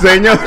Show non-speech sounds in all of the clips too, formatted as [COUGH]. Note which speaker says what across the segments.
Speaker 1: Señor.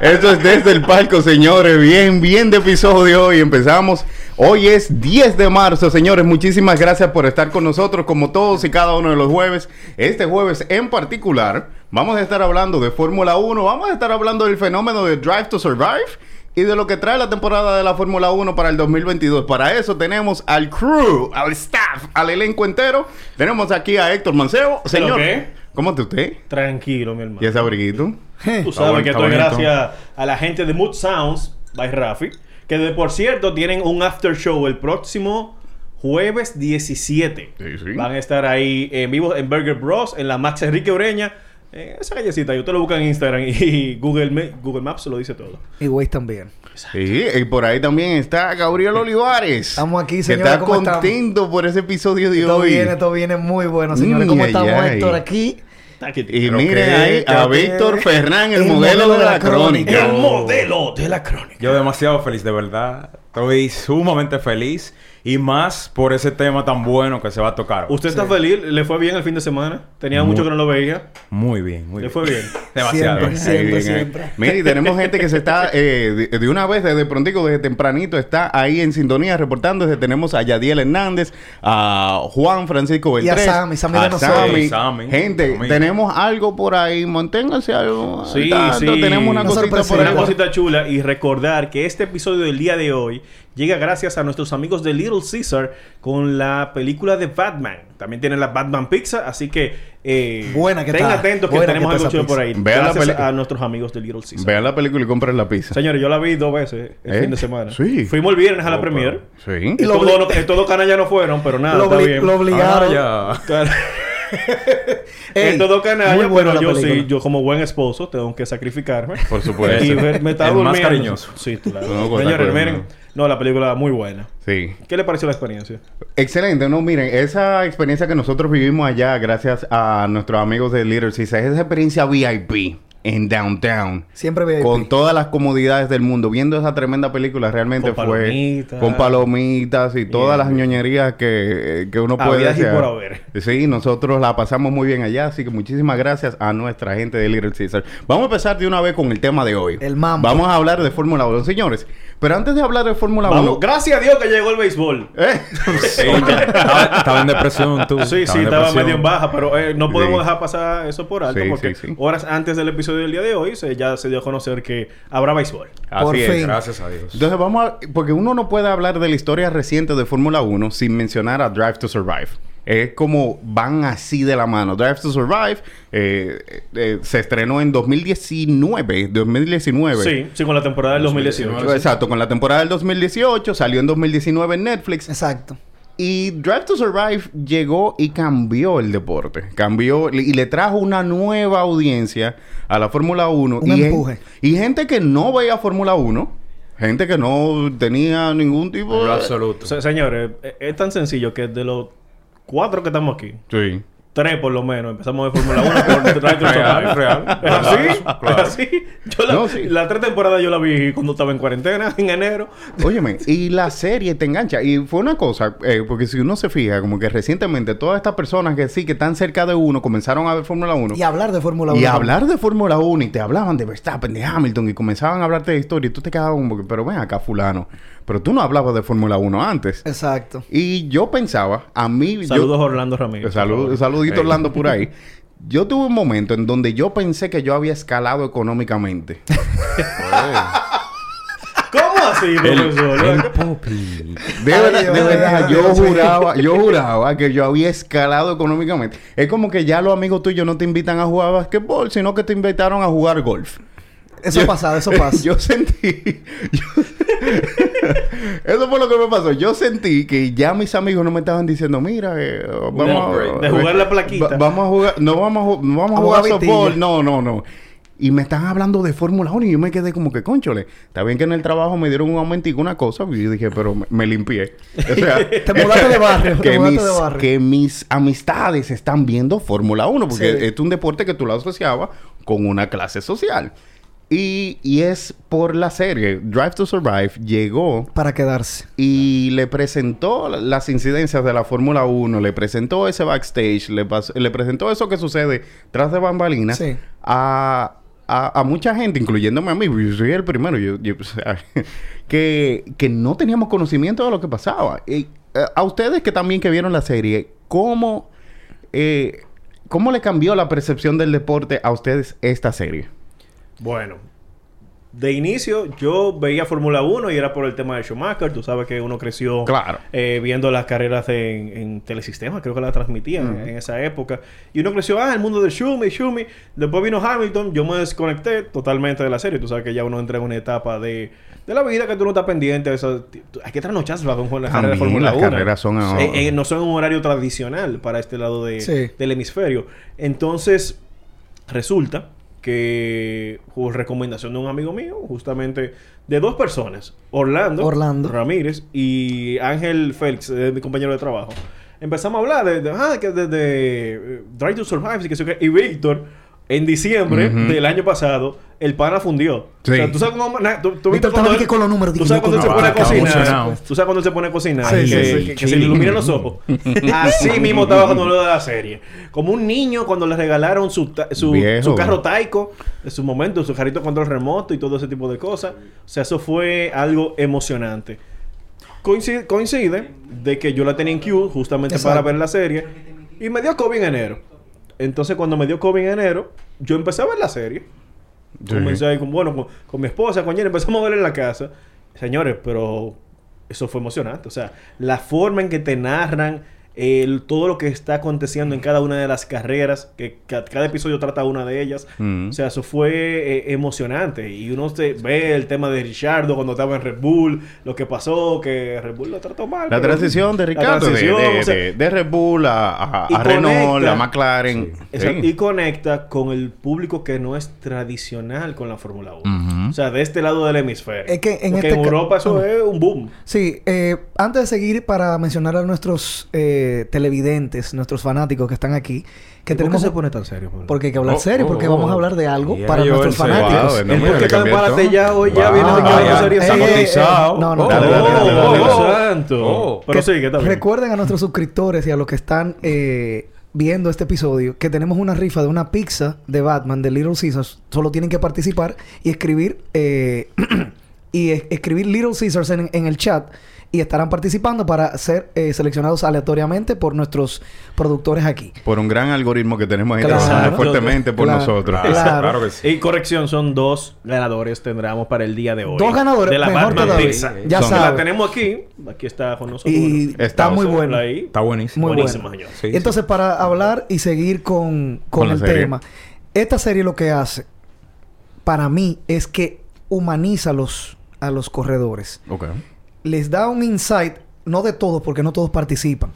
Speaker 1: Eso es desde el palco, señores. Bien, bien de episodio hoy. Empezamos. Hoy es 10 de marzo, señores. Muchísimas gracias por estar con nosotros, como todos y cada uno de los jueves. Este jueves en particular, vamos a estar hablando de Fórmula 1. Vamos a estar hablando del fenómeno de Drive to Survive. Y de lo que trae la temporada de la Fórmula 1 para el 2022. Para eso tenemos al crew, al staff, al elenco entero. Tenemos aquí a Héctor Mancebo. Señor,
Speaker 2: qué?
Speaker 1: ¿cómo está usted?
Speaker 2: Tranquilo, mi hermano.
Speaker 1: ¿Y ese abriguito?
Speaker 2: Tú
Speaker 1: Está
Speaker 2: sabes que esto es gracias a la gente de Mood Sounds by Rafi. Que de por cierto tienen un after show el próximo jueves 17.
Speaker 1: Sí, sí.
Speaker 2: Van a estar ahí en vivo en Burger Bros. En la Max Enrique Ureña. Eh, esa callecita, y usted lo busca en Instagram y [LAUGHS] Google, Ma- Google Maps lo dice todo.
Speaker 3: Y Waze también.
Speaker 1: Sí, y por ahí también está Gabriel Olivares.
Speaker 3: Estamos aquí,
Speaker 1: Que
Speaker 3: señores,
Speaker 1: está
Speaker 3: ¿cómo estamos?
Speaker 1: contento por ese episodio de
Speaker 3: Todo
Speaker 1: hoy.
Speaker 3: viene, todo viene muy bueno, señores.
Speaker 1: Mm,
Speaker 3: ¿Cómo
Speaker 1: ay,
Speaker 3: estamos,
Speaker 1: ay.
Speaker 3: Héctor? Aquí.
Speaker 1: Y miren ahí a
Speaker 3: que-
Speaker 1: Víctor [LAUGHS] Fernández, el,
Speaker 3: el
Speaker 1: modelo, de la, crónica.
Speaker 2: El modelo de la crónica.
Speaker 4: Yo demasiado feliz, de verdad. Estoy sumamente feliz. Y más por ese tema tan bueno que se va a tocar.
Speaker 2: ¿Usted está feliz? ¿Le fue bien el fin de semana? Tenía
Speaker 4: Muy-
Speaker 2: mucho que no lo veía.
Speaker 4: Muy bien, muy
Speaker 2: Le
Speaker 4: bien.
Speaker 2: fue bien. [LAUGHS]
Speaker 4: Demasiado.
Speaker 3: Siempre.
Speaker 1: Ahí.
Speaker 3: siempre.
Speaker 1: Mire, y tenemos gente que se está [LAUGHS] eh, de, de una vez, desde prontico, desde tempranito, está ahí en sintonía reportando. Desde tenemos a Yadiel Hernández, a Juan Francisco
Speaker 3: Y a Sammy, Sammy de
Speaker 1: a
Speaker 3: nosotros.
Speaker 1: Sammy. Gente,
Speaker 4: Sammy.
Speaker 1: tenemos algo por ahí. Manténganse algo. al
Speaker 2: Sí,
Speaker 1: tanto.
Speaker 2: sí.
Speaker 1: Tenemos una
Speaker 3: Una
Speaker 1: cosita por ahí.
Speaker 2: Una cosita chula y recordar que este episodio del día de hoy llega gracias a nuestros amigos de Little Caesar con la película de Batman. También tienen la Batman Pizza, así que eh,
Speaker 3: Buena que
Speaker 2: estén
Speaker 3: está.
Speaker 2: atentos que
Speaker 3: Buena
Speaker 2: tenemos
Speaker 3: que
Speaker 2: algo por ahí.
Speaker 3: pizza.
Speaker 1: Vea la
Speaker 2: gracias a nuestros amigos de Little Caesar.
Speaker 1: Vean la película y compren la pizza.
Speaker 2: Señores, yo la vi dos veces el
Speaker 1: ¿Eh?
Speaker 2: fin de semana.
Speaker 1: Sí.
Speaker 2: Fuimos el viernes a la
Speaker 4: Oh,
Speaker 2: premier.
Speaker 1: Sí.
Speaker 3: Y
Speaker 2: Todos todos canallas no fueron, pero nada,
Speaker 3: lo,
Speaker 2: está bien.
Speaker 3: lo obligaron.
Speaker 4: Ah, ya.
Speaker 3: Ey,
Speaker 2: en todo pero
Speaker 3: la
Speaker 2: yo sí,
Speaker 3: película.
Speaker 2: yo como buen esposo tengo que sacrificarme.
Speaker 1: Por supuesto.
Speaker 2: Y me estaba
Speaker 4: El más cariñoso.
Speaker 2: Sí, claro.
Speaker 1: No, cosa
Speaker 2: Señores, miren. No, la película muy buena.
Speaker 1: Sí.
Speaker 2: ¿Qué le pareció la experiencia?
Speaker 1: Excelente, no, miren, esa experiencia que nosotros vivimos allá, gracias a nuestros amigos de Little Caesar, esa experiencia VIP en Downtown.
Speaker 3: Siempre VIP.
Speaker 1: Con todas las comodidades del mundo, viendo esa tremenda película, realmente
Speaker 2: Con
Speaker 1: fue
Speaker 2: palomitas.
Speaker 1: con palomitas y todas las ñoñerías que, que uno puede
Speaker 2: por haber.
Speaker 1: Sí, nosotros la pasamos muy bien allá, así que muchísimas gracias a nuestra gente de Little Caesar. Vamos a empezar de una vez con el tema de hoy.
Speaker 3: El mambo.
Speaker 1: Vamos a hablar de Fórmula 1, señores. Pero antes de hablar de Fórmula 1,
Speaker 2: Vamos, gracias a Dios que llegó el béisbol.
Speaker 1: ¿Eh?
Speaker 4: Sí, estaba, estaba en depresión tú.
Speaker 2: Sí, sí,
Speaker 4: en
Speaker 2: estaba
Speaker 4: depresión.
Speaker 2: medio en baja, pero eh, no podemos
Speaker 1: Sí.
Speaker 2: dejar pasar eso por alto
Speaker 1: Sí,
Speaker 2: porque
Speaker 1: sí, sí.
Speaker 2: horas antes del episodio del día de hoy se, ya se dio a conocer que habrá béisbol.
Speaker 3: Por
Speaker 1: Así es.
Speaker 3: fin.
Speaker 4: Gracias a Dios.
Speaker 1: Entonces vamos a... Porque uno no puede hablar de la historia reciente de Fórmula 1 sin mencionar a Drive to Survive. Es como van así de la mano. Drive to Survive eh, eh, se estrenó en 2019. 2019.
Speaker 2: Sí, sí, con la temporada del 2018.
Speaker 1: Exacto, con la temporada del 2018. Salió en 2019 en Netflix.
Speaker 3: Exacto.
Speaker 1: Y Drive to Survive llegó y cambió el deporte. Cambió y le trajo una nueva audiencia a la Fórmula 1.
Speaker 3: Un
Speaker 1: y,
Speaker 3: empuje.
Speaker 1: y gente que no veía Fórmula 1. Gente que no tenía ningún tipo
Speaker 4: En lo
Speaker 1: de...
Speaker 4: absoluto.
Speaker 2: Se- señores, eh, es tan sencillo que de los cuatro que estamos aquí,
Speaker 1: Sí.
Speaker 2: tres por lo menos, empezamos de Fórmula 1 por Drive to
Speaker 4: Real,
Speaker 2: Survive.
Speaker 4: real. [LAUGHS]
Speaker 2: ¿Es así?
Speaker 4: Claro.
Speaker 2: ¿Es así? Yo la,
Speaker 1: No, sí.
Speaker 2: la tres temporadas yo la vi cuando estaba en cuarentena, [LAUGHS] en enero.
Speaker 1: Óyeme, y la serie te engancha. Y fue una cosa, eh, porque si uno se fija, como que recientemente todas estas personas que sí, que están cerca de uno, comenzaron a ver Fórmula 1.
Speaker 3: Y hablar de Fórmula 1.
Speaker 1: Y hablar de Fórmula 1 y te hablaban de Verstappen, de Hamilton y comenzaban a hablarte de historia y tú te quedabas como que, pero ven acá fulano, pero tú no hablabas de Fórmula 1 antes.
Speaker 3: Exacto.
Speaker 1: Y yo pensaba, a mí... yo-
Speaker 2: Saludos a Orlando Ramírez.
Speaker 1: Salud, saludito
Speaker 4: Hey.
Speaker 1: Orlando por ahí. [LAUGHS] yo tuve un momento en donde yo pensé que yo había escalado económicamente. [LAUGHS]
Speaker 2: ¿Cómo así, profesor? [LAUGHS]
Speaker 4: Popi.
Speaker 1: De verdad, de yo juraba, yo juraba que yo había escalado económicamente. Es como que ya los amigos tuyos no te invitan a jugar basquetbol, sino que te invitaron a jugar golf.
Speaker 3: Eso
Speaker 1: Yo-
Speaker 3: pasa, eso pasa.
Speaker 1: Yo sentí. yo- eso fue lo que me pasó. Yo sentí que ya mis amigos no me estaban diciendo, mira, eh, vamos a.
Speaker 2: de jugar la plaquita.
Speaker 1: va- vamos a jugar. No vamos a, vamos a
Speaker 3: A
Speaker 1: jugar softball. No, no, no. Y me están hablando de Fórmula 1 y yo me quedé como que, conchole. Está bien que en el trabajo me dieron un aumentico, una cosa. Y yo dije, pero me, me limpié. [LAUGHS] O sea, [LAUGHS]
Speaker 3: Te mudaste de barrio, [LAUGHS] te
Speaker 1: que,
Speaker 3: mudaste
Speaker 1: mis,
Speaker 3: de barrio.
Speaker 1: que mis amistades están viendo Fórmula 1. Porque
Speaker 3: Sí.
Speaker 1: es un deporte que tú lo asociabas con una clase social. Y, y es por la serie. Drive to Survive llegó
Speaker 3: Para quedarse.
Speaker 1: y le presentó la- las incidencias de la Fórmula 1, le presentó ese backstage, le, presentó eso que sucede tras de bambalinas
Speaker 3: Sí.
Speaker 1: a, a- a mucha gente, incluyéndome a mí, yo soy el primero, yo, yo, [LAUGHS] o sea, que, que no teníamos conocimiento de lo que pasaba. Y, eh, a ustedes que también que vieron la serie, ¿cómo, eh, ¿cómo le cambió la percepción del deporte a ustedes esta serie?
Speaker 2: Bueno, de inicio yo veía Fórmula 1 y era por el tema de Schumacher. Tú sabes que uno creció
Speaker 1: Claro.
Speaker 2: eh, viendo las carreras en, en Telesistema, creo que la transmitían en esa época. Y uno creció, ah, el mundo de Schumi, Schumi. Después vino Hamilton, yo me desconecté totalmente de la serie. Tú sabes que ya uno entra en una etapa de, de la vida que tú no estás pendiente de eso. Hay que trasnocharse con las carreras de Fórmula
Speaker 1: las
Speaker 2: 1.
Speaker 1: carreras son a-
Speaker 2: Eh, eh, no son un horario tradicional para este lado de-
Speaker 3: Sí.
Speaker 2: del hemisferio. Entonces, resulta que por recomendación de un amigo mío, justamente de dos personas, Orlando,
Speaker 3: Orlando.
Speaker 2: Ramírez y Ángel Félix, eh, mi compañero de trabajo, empezamos a hablar de, de, ah, que de, de, eh, Drive to Survive y que y Víctor en diciembre del año pasado el pana fundió.
Speaker 1: Sí.
Speaker 2: O sea, tú sabes cómo na- tú, tú viste cuando
Speaker 3: aquí
Speaker 2: él-
Speaker 3: con los números,
Speaker 2: Tú
Speaker 3: dije,
Speaker 2: sabes
Speaker 3: yo
Speaker 2: cuando él se pone a cocinar. Tú sabes cuando él se pone a cocinar.
Speaker 3: Sí,
Speaker 2: que,
Speaker 3: sí,
Speaker 2: que- se le iluminan los ojos. [LAUGHS] Así mismo estaba cuando lo de la serie. Como un niño cuando le regalaron su, su, carro Taiko, en su momento, su carrito control remoto y todo ese tipo de cosas. O sea, eso fue algo emocionante. Coincide, coincide de que yo la tenía en queue justamente
Speaker 3: Exacto.
Speaker 2: para ver la serie. Y me dio COVID en enero. Entonces, cuando me dio COVID en enero, yo empecé a ver la serie.
Speaker 1: Sí.
Speaker 2: Comencé ahí con, bueno, con, con mi esposa, con Jenny, empezamos a ver en la casa. Señores, pero eso fue emocionante. O sea, la forma en que te narran el, todo lo que está aconteciendo en cada una de las carreras, que ca- cada episodio trata una de ellas.
Speaker 1: Mm.
Speaker 2: O sea, eso fue eh, emocionante. Y uno se ve el tema de Richardo cuando estaba en Red Bull, lo que pasó, que Red Bull lo trató mal.
Speaker 1: La
Speaker 2: pero-
Speaker 1: transición de Ricardo, de,
Speaker 2: transición,
Speaker 1: de-
Speaker 2: o sea,
Speaker 1: de- de Red Bull a, Renault,
Speaker 2: conecta.
Speaker 1: a McLaren. Sí.
Speaker 2: Y conecta con el público que no es tradicional con la Fórmula 1.
Speaker 1: Ujú.
Speaker 2: O sea, de este lado del hemisferio.
Speaker 3: Es que en
Speaker 2: Porque
Speaker 3: este
Speaker 2: en Europa eso es un boom.
Speaker 3: Sí, eh, antes de seguir, para mencionar a nuestros eh, televidentes, nuestros fanáticos que están aquí, que tenemos...
Speaker 2: tan serio?
Speaker 3: Porque hay que hablar
Speaker 4: Oh,
Speaker 3: serio,
Speaker 4: oh,
Speaker 3: porque
Speaker 4: oh.
Speaker 3: vamos a hablar de algo
Speaker 4: Yeah,
Speaker 3: para nuestros fanáticos.
Speaker 1: Wow, no,
Speaker 2: El
Speaker 1: mira,
Speaker 2: porque embarate
Speaker 1: todo.
Speaker 2: ya hoy ya viene de que
Speaker 4: Ah,
Speaker 2: serio.
Speaker 3: No, no,
Speaker 2: santo. Pero.
Speaker 3: Recuerden a nuestros suscriptores y a los que están eh, viendo este episodio que tenemos una rifa de una pizza de Batman de Little Caesars. Solo tienen que participar y escribir eh, [CLEARS THROAT] y es- escribir Little Caesars en el chat y estarán participando para ser eh, seleccionados aleatoriamente por nuestros productores aquí.
Speaker 1: Por un gran algoritmo que tenemos ahí
Speaker 3: Claro.
Speaker 1: trabajando fuertemente por
Speaker 3: Claro.
Speaker 1: nosotros.
Speaker 4: Claro,
Speaker 3: Claro.
Speaker 4: claro que sí.
Speaker 2: Y corrección, son dos ganadores tendremos para el día de hoy.
Speaker 3: Dos ganadores,
Speaker 2: de la
Speaker 3: mejor
Speaker 2: Batman
Speaker 3: todavía.
Speaker 2: Pizza.
Speaker 3: Ya
Speaker 2: Son-
Speaker 3: saben.
Speaker 2: La tenemos aquí. Aquí está con nosotros.
Speaker 3: Y
Speaker 1: Está,
Speaker 3: está muy bueno.
Speaker 2: Ahí.
Speaker 4: Está buenísimo.
Speaker 3: Muy
Speaker 2: Buenísimo,
Speaker 3: bueno.
Speaker 2: señor.
Speaker 4: Sí,
Speaker 3: Y entonces, para hablar y seguir con, con el tema, esta serie lo que hace, para mí, es que humaniza a los, a los corredores.
Speaker 1: Ok.
Speaker 3: Les da un insight, no de todos, porque no todos participan,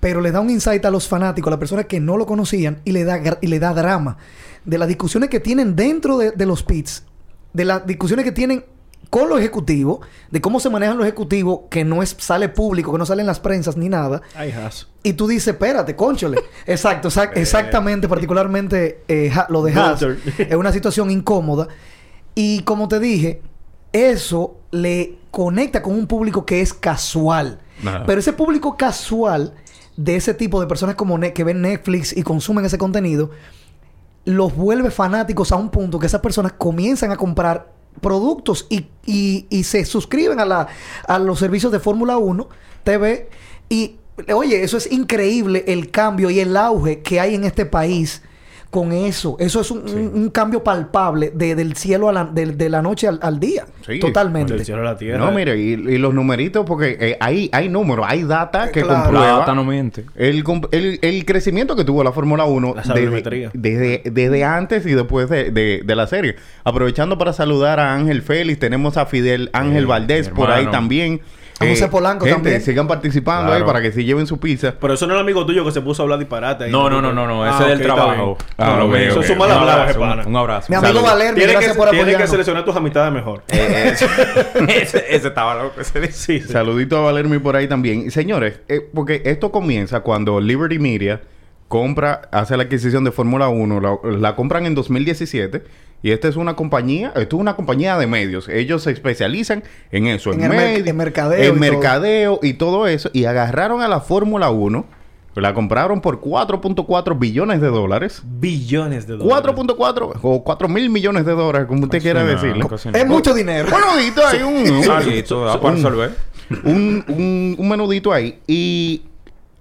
Speaker 3: pero les da un insight a los fanáticos, a las personas que no lo conocían, y le da, y le da drama. De las discusiones que tienen dentro de, de los pits, de las discusiones que tienen con los ejecutivos, de cómo se manejan los ejecutivos, que no es, sale público, que no sale en las prensas ni nada.
Speaker 2: Ay, Haas.
Speaker 3: Y tú dices, espérate, conchole. [LAUGHS] Exacto, exac- exactamente, particularmente eh, Ha- lo de Haas. Es una situación incómoda. Y como te dije, eso le conecta con un público que es casual. Pero ese público casual de ese tipo de personas como que ven Netflix y consumen ese contenido, los vuelve fanáticos a un punto que esas personas comienzan a comprar productos y, y- y se suscriben a, la, a los servicios de Fórmula 1 TV. Y oye, eso es increíble el cambio y el auge que hay en este país con eso. Eso es un, un- un cambio palpable de- del cielo a la, de, de la noche al, al día.
Speaker 1: Sí.
Speaker 3: Totalmente.
Speaker 2: Del cielo a la tierra.
Speaker 1: No, mire, y, y los numeritos, porque eh, hay, hay números, hay data que
Speaker 3: Claro.
Speaker 4: La
Speaker 1: comprueba
Speaker 4: data no miente.
Speaker 1: el, el, el crecimiento que tuvo la Fórmula 1
Speaker 2: La
Speaker 1: desde, desde, desde antes y después de, de- de la serie. Aprovechando para saludar a Ángel Félix, tenemos a Fidel Ángel
Speaker 4: Sí,
Speaker 1: Valdés por ahí también.
Speaker 3: A José Polanco
Speaker 1: gente,
Speaker 3: también.
Speaker 1: sigan participando
Speaker 4: Claro.
Speaker 1: ahí para que se lleven su pizza.
Speaker 2: Pero eso no es el amigo tuyo que se puso a hablar disparate. ahí.
Speaker 4: No, no, no, no, no. Ese
Speaker 2: Ah,
Speaker 4: es del
Speaker 2: ok, está
Speaker 4: trabajo.
Speaker 1: Ah,
Speaker 4: No, lo
Speaker 1: ok,
Speaker 4: veo.
Speaker 1: ok.
Speaker 2: Eso es un mal hablado, pana.
Speaker 4: un- abrazo.
Speaker 3: Mi amigo. Valer,
Speaker 2: Tienes
Speaker 3: gracias
Speaker 2: que,
Speaker 3: por
Speaker 2: tienes que seleccionar tus amistades mejor. [LAUGHS]
Speaker 4: Eh, ese, [LAUGHS] ese, ese estaba loco. Ese.
Speaker 2: Sí, sí.
Speaker 1: Saludito a Valermi por ahí también. Señores, eh, porque esto comienza cuando Liberty Media compra, hace la adquisición de Fórmula 1, la, la compran en 2017 y esta es una compañía, esto es una compañía de medios. Ellos se especializan en eso, en,
Speaker 3: En el mercadeo y
Speaker 1: en
Speaker 3: todo.
Speaker 1: mercadeo y todo eso y agarraron a la Fórmula 1, la compraron por 4.4 billones de dólares.
Speaker 2: Billones de dólares.
Speaker 1: 4.4 o 4 mil millones de dólares, como usted quiera
Speaker 4: nada.
Speaker 3: Es mucho dinero.
Speaker 1: Un menudito ahí, un,
Speaker 4: resolver.
Speaker 1: un, un, un menudito ahí. Y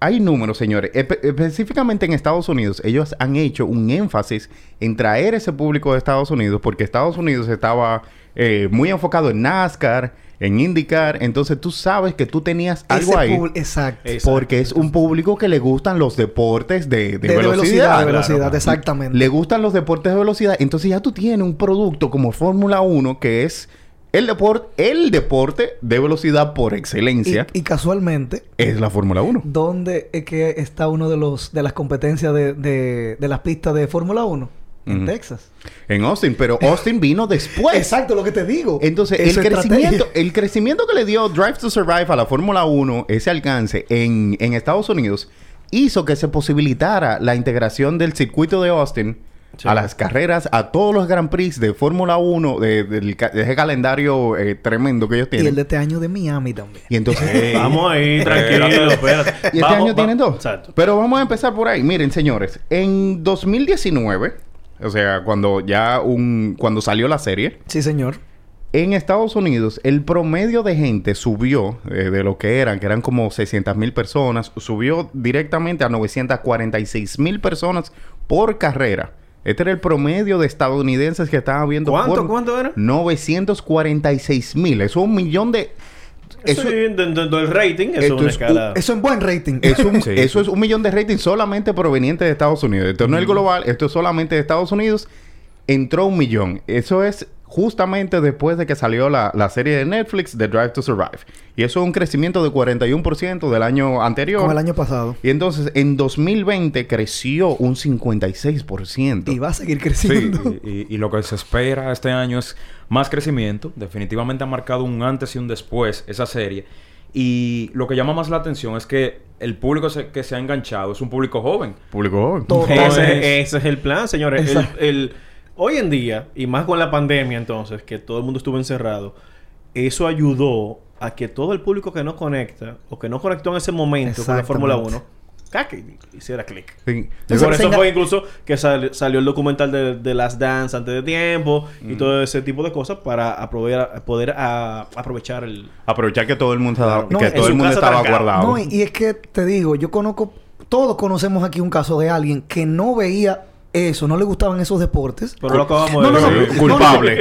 Speaker 1: hay números, señores. Espe- específicamente en Estados Unidos, ellos han hecho un énfasis en traer ese público de Estados Unidos porque Estados Unidos estaba eh, muy enfocado en NASCAR, en IndyCar. Entonces tú sabes que tú tenías algo
Speaker 3: Ese
Speaker 1: ahí.
Speaker 3: Exacto.
Speaker 2: Exacto.
Speaker 1: Porque es un público que le gustan los deportes de, de
Speaker 3: de, de
Speaker 1: velocidad.
Speaker 3: velocidad, de
Speaker 2: claro.
Speaker 3: velocidad, exactamente.
Speaker 1: Le gustan los deportes de velocidad. Entonces ya tú tienes un producto como Fórmula 1 que es el deporte, el deporte de velocidad por excelencia.
Speaker 3: y, y casualmente,
Speaker 1: es la Fórmula 1.
Speaker 3: ¿dónde es que está uno de los de las competencias de, de, de las pistas de Fórmula 1? En. Texas.
Speaker 1: En Austin, pero [LAUGHS] Austin vino después.
Speaker 3: Exacto, lo que te digo.
Speaker 1: Entonces, el crecimiento, el crecimiento que le dio Drive to Survive a la Fórmula 1, ese alcance en, en Estados Unidos, hizo que se posibilitara la integración del circuito de Austin
Speaker 2: Sí.
Speaker 1: a las carreras, a todos los Grand Prix de Fórmula 1, de, de ese calendario eh, tremendo que ellos
Speaker 3: Y el
Speaker 1: tienen.
Speaker 3: de este año de Miami también.
Speaker 1: Y entonces...
Speaker 4: Ey.
Speaker 2: Vamos ahí, tranquilo, espérate.
Speaker 1: Y este
Speaker 2: Vamos,
Speaker 1: año
Speaker 2: va-
Speaker 1: tienen dos.
Speaker 2: Exacto.
Speaker 1: Pero vamos a empezar por ahí. Miren, señores, en 2019, o sea, cuando ya un cuando salió la serie,
Speaker 3: Sí, señor.
Speaker 1: en Estados Unidos el promedio de gente subió eh, de lo que eran, que eran como 600 mil personas, subió directamente a 946 mil personas por carrera. Este era el promedio de estadounidenses que estaban viendo.
Speaker 2: ¿Cuánto?
Speaker 1: por-
Speaker 2: ¿Cuánto era?
Speaker 1: 946 mil. Eso es un millón de...
Speaker 2: Eso,
Speaker 1: Eso,
Speaker 2: sí, dentro del rating, eso es
Speaker 1: Esto
Speaker 2: una
Speaker 1: es un-.
Speaker 3: Eso buen rating.
Speaker 1: es un, [LAUGHS]
Speaker 4: Sí,
Speaker 1: eso
Speaker 4: sí.
Speaker 1: es un millón de rating solamente proveniente de Estados Unidos. Esto no es global, esto es solamente de Estados Unidos. Entró un millón. Eso es justamente después de que salió la, la serie de Netflix, The Drive to Survive. Y eso es un crecimiento de 41% del año anterior.
Speaker 3: Como el año pasado.
Speaker 1: Y entonces en 2020 creció un 56%.
Speaker 3: Y va a seguir
Speaker 4: Sí,
Speaker 3: creciendo.
Speaker 4: y, y- y lo que se espera este año es más crecimiento. Definitivamente ha marcado un antes y un después esa serie. Y lo que llama más la atención es que el público se- que se ha enganchado es un público joven.
Speaker 1: Público joven.
Speaker 3: Todo.
Speaker 2: Ese, ese es el plan, señores. El- hoy en día, y más con la pandemia entonces, que todo el mundo estuvo encerrado, eso ayudó a que todo el público que no conecta o que no conectó en ese momento con la Fórmula
Speaker 3: Exactamente.
Speaker 2: 1, caque y hiciera clic.
Speaker 1: Sí.
Speaker 2: Y por eso fue incluso que sal- salió el documental de, de Las Dance antes de tiempo y todo ese tipo de cosas para aprovear, poder a- aprovechar el...
Speaker 1: Aprovechar que todo el mundo, estaba-
Speaker 3: No,
Speaker 1: que todo el mundo estaba guardado.
Speaker 3: No, y, y es que te digo, yo conozco, todos conocemos aquí un caso de alguien que no veía eso, no le gustaban esos deportes.
Speaker 2: Pero lo acabamos
Speaker 3: No,
Speaker 2: de
Speaker 3: no, no,
Speaker 2: ver.
Speaker 1: Sí, culpable.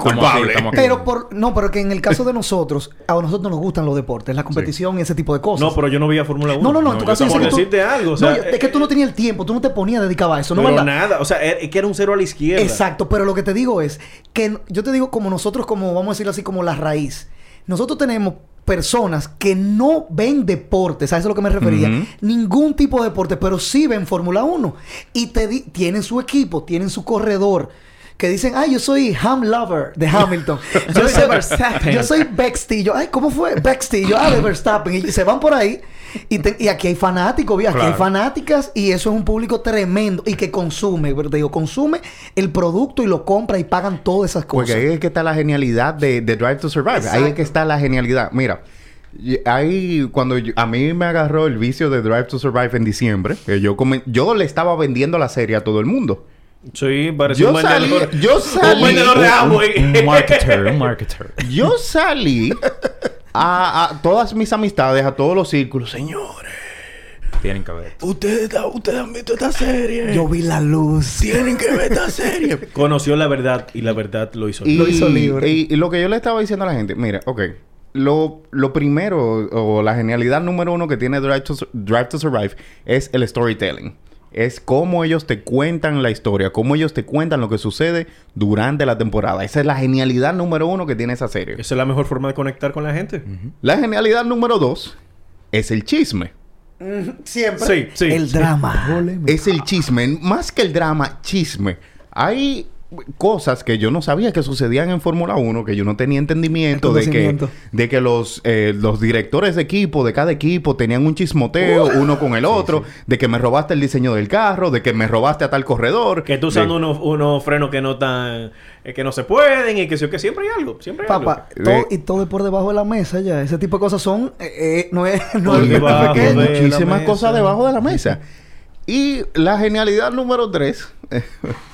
Speaker 1: Culpable.
Speaker 3: Pero por, no, pero que en el caso de nosotros, a nosotros nos gustan los deportes, la competición y ese tipo de cosas.
Speaker 2: No, pero yo no veía Fórmula 1.
Speaker 3: No, no, no, en tu caso
Speaker 2: Por
Speaker 3: que tú-
Speaker 2: decirte algo, o sea...
Speaker 3: no, yo- es que tú no tenías el tiempo, tú no te ponías dedicado a eso, ¿no
Speaker 2: pero
Speaker 3: verdad?
Speaker 2: nada, o sea, es que era un cero a la izquierda.
Speaker 3: Exacto, pero lo que te digo es que yo te digo como nosotros, como vamos a decirlo así, como la raíz. Nosotros tenemos personas que no ven deportes, a eso es lo que me refería, ningún tipo de deporte, pero sí ven Fórmula 1 y te di- tienen su equipo, tienen su corredor. Que dicen, ay, yo soy Ham Lover de Hamilton. [LAUGHS] yo, soy, yo soy Bexty. Yo, ay, ¿cómo fue? Bexty. Yo, ah, de Verstappen. Y se van por ahí. Y, te- y aquí hay fanáticos, aquí hay
Speaker 1: Claro.
Speaker 3: fanáticas y eso es un público tremendo y que consume, ¿verdad? digo, consume el producto y lo compra y pagan todas esas cosas.
Speaker 1: Porque ahí es que está la genialidad de, de Drive to Survive. Ahí es que está la genialidad. Mira, ahí cuando yo- a mí me agarró el vicio de Drive to Survive en diciembre, que yo come- yo le estaba vendiendo la serie a todo el mundo.
Speaker 2: Sí, parecía
Speaker 1: Yo
Speaker 2: un
Speaker 1: salí,
Speaker 2: vendedor.
Speaker 1: yo
Speaker 2: Un
Speaker 1: salí,
Speaker 2: vendedor de Amway.
Speaker 4: Un marketer, un marketer. [LAUGHS]
Speaker 1: yo salí a, a todas mis amistades, a todos los círculos, señores.
Speaker 4: Tienen que ver.
Speaker 1: Ustedes, ustedes han visto esta serie.
Speaker 3: Yo vi la luz.
Speaker 1: Tienen que ver esta serie. [LAUGHS]
Speaker 2: Conoció la verdad y la verdad lo hizo.
Speaker 1: y,
Speaker 3: Lo hizo libre.
Speaker 1: Y, y lo que yo le estaba diciendo a la gente, mira, ok. Lo, lo primero, o la genialidad número uno que tiene Drive to, Drive to Survive es el storytelling. Es cómo ellos te cuentan la historia, cómo ellos te cuentan lo que sucede durante la temporada. Esa es la genialidad número uno que tiene esa serie.
Speaker 2: Esa es la mejor forma de conectar con la gente.
Speaker 1: La genialidad número dos es el chisme.
Speaker 3: Siempre.
Speaker 2: Sí, sí.
Speaker 3: El drama.
Speaker 1: Es el chisme. Más que el drama, chisme. Hay cosas que yo no sabía que sucedían en Fórmula 1, que yo no tenía entendimiento de que, de que los, eh, los directores de equipo, de cada equipo, tenían un chismoteo uno con el otro, de que me robaste el diseño del carro, de que me robaste a tal corredor.
Speaker 2: Que tú
Speaker 1: de-
Speaker 2: usando unos, unos frenos que no tan... eh, que no se pueden y que, que siempre hay algo. Siempre hay
Speaker 3: Papá,
Speaker 1: De-
Speaker 3: todo, y todo es por debajo de la mesa ya. Ese tipo de cosas son... eh, eh, no es... No es pequeño.
Speaker 2: la
Speaker 1: Muchísimas cosas debajo de la mesa. Y la genialidad número tres. [LAUGHS]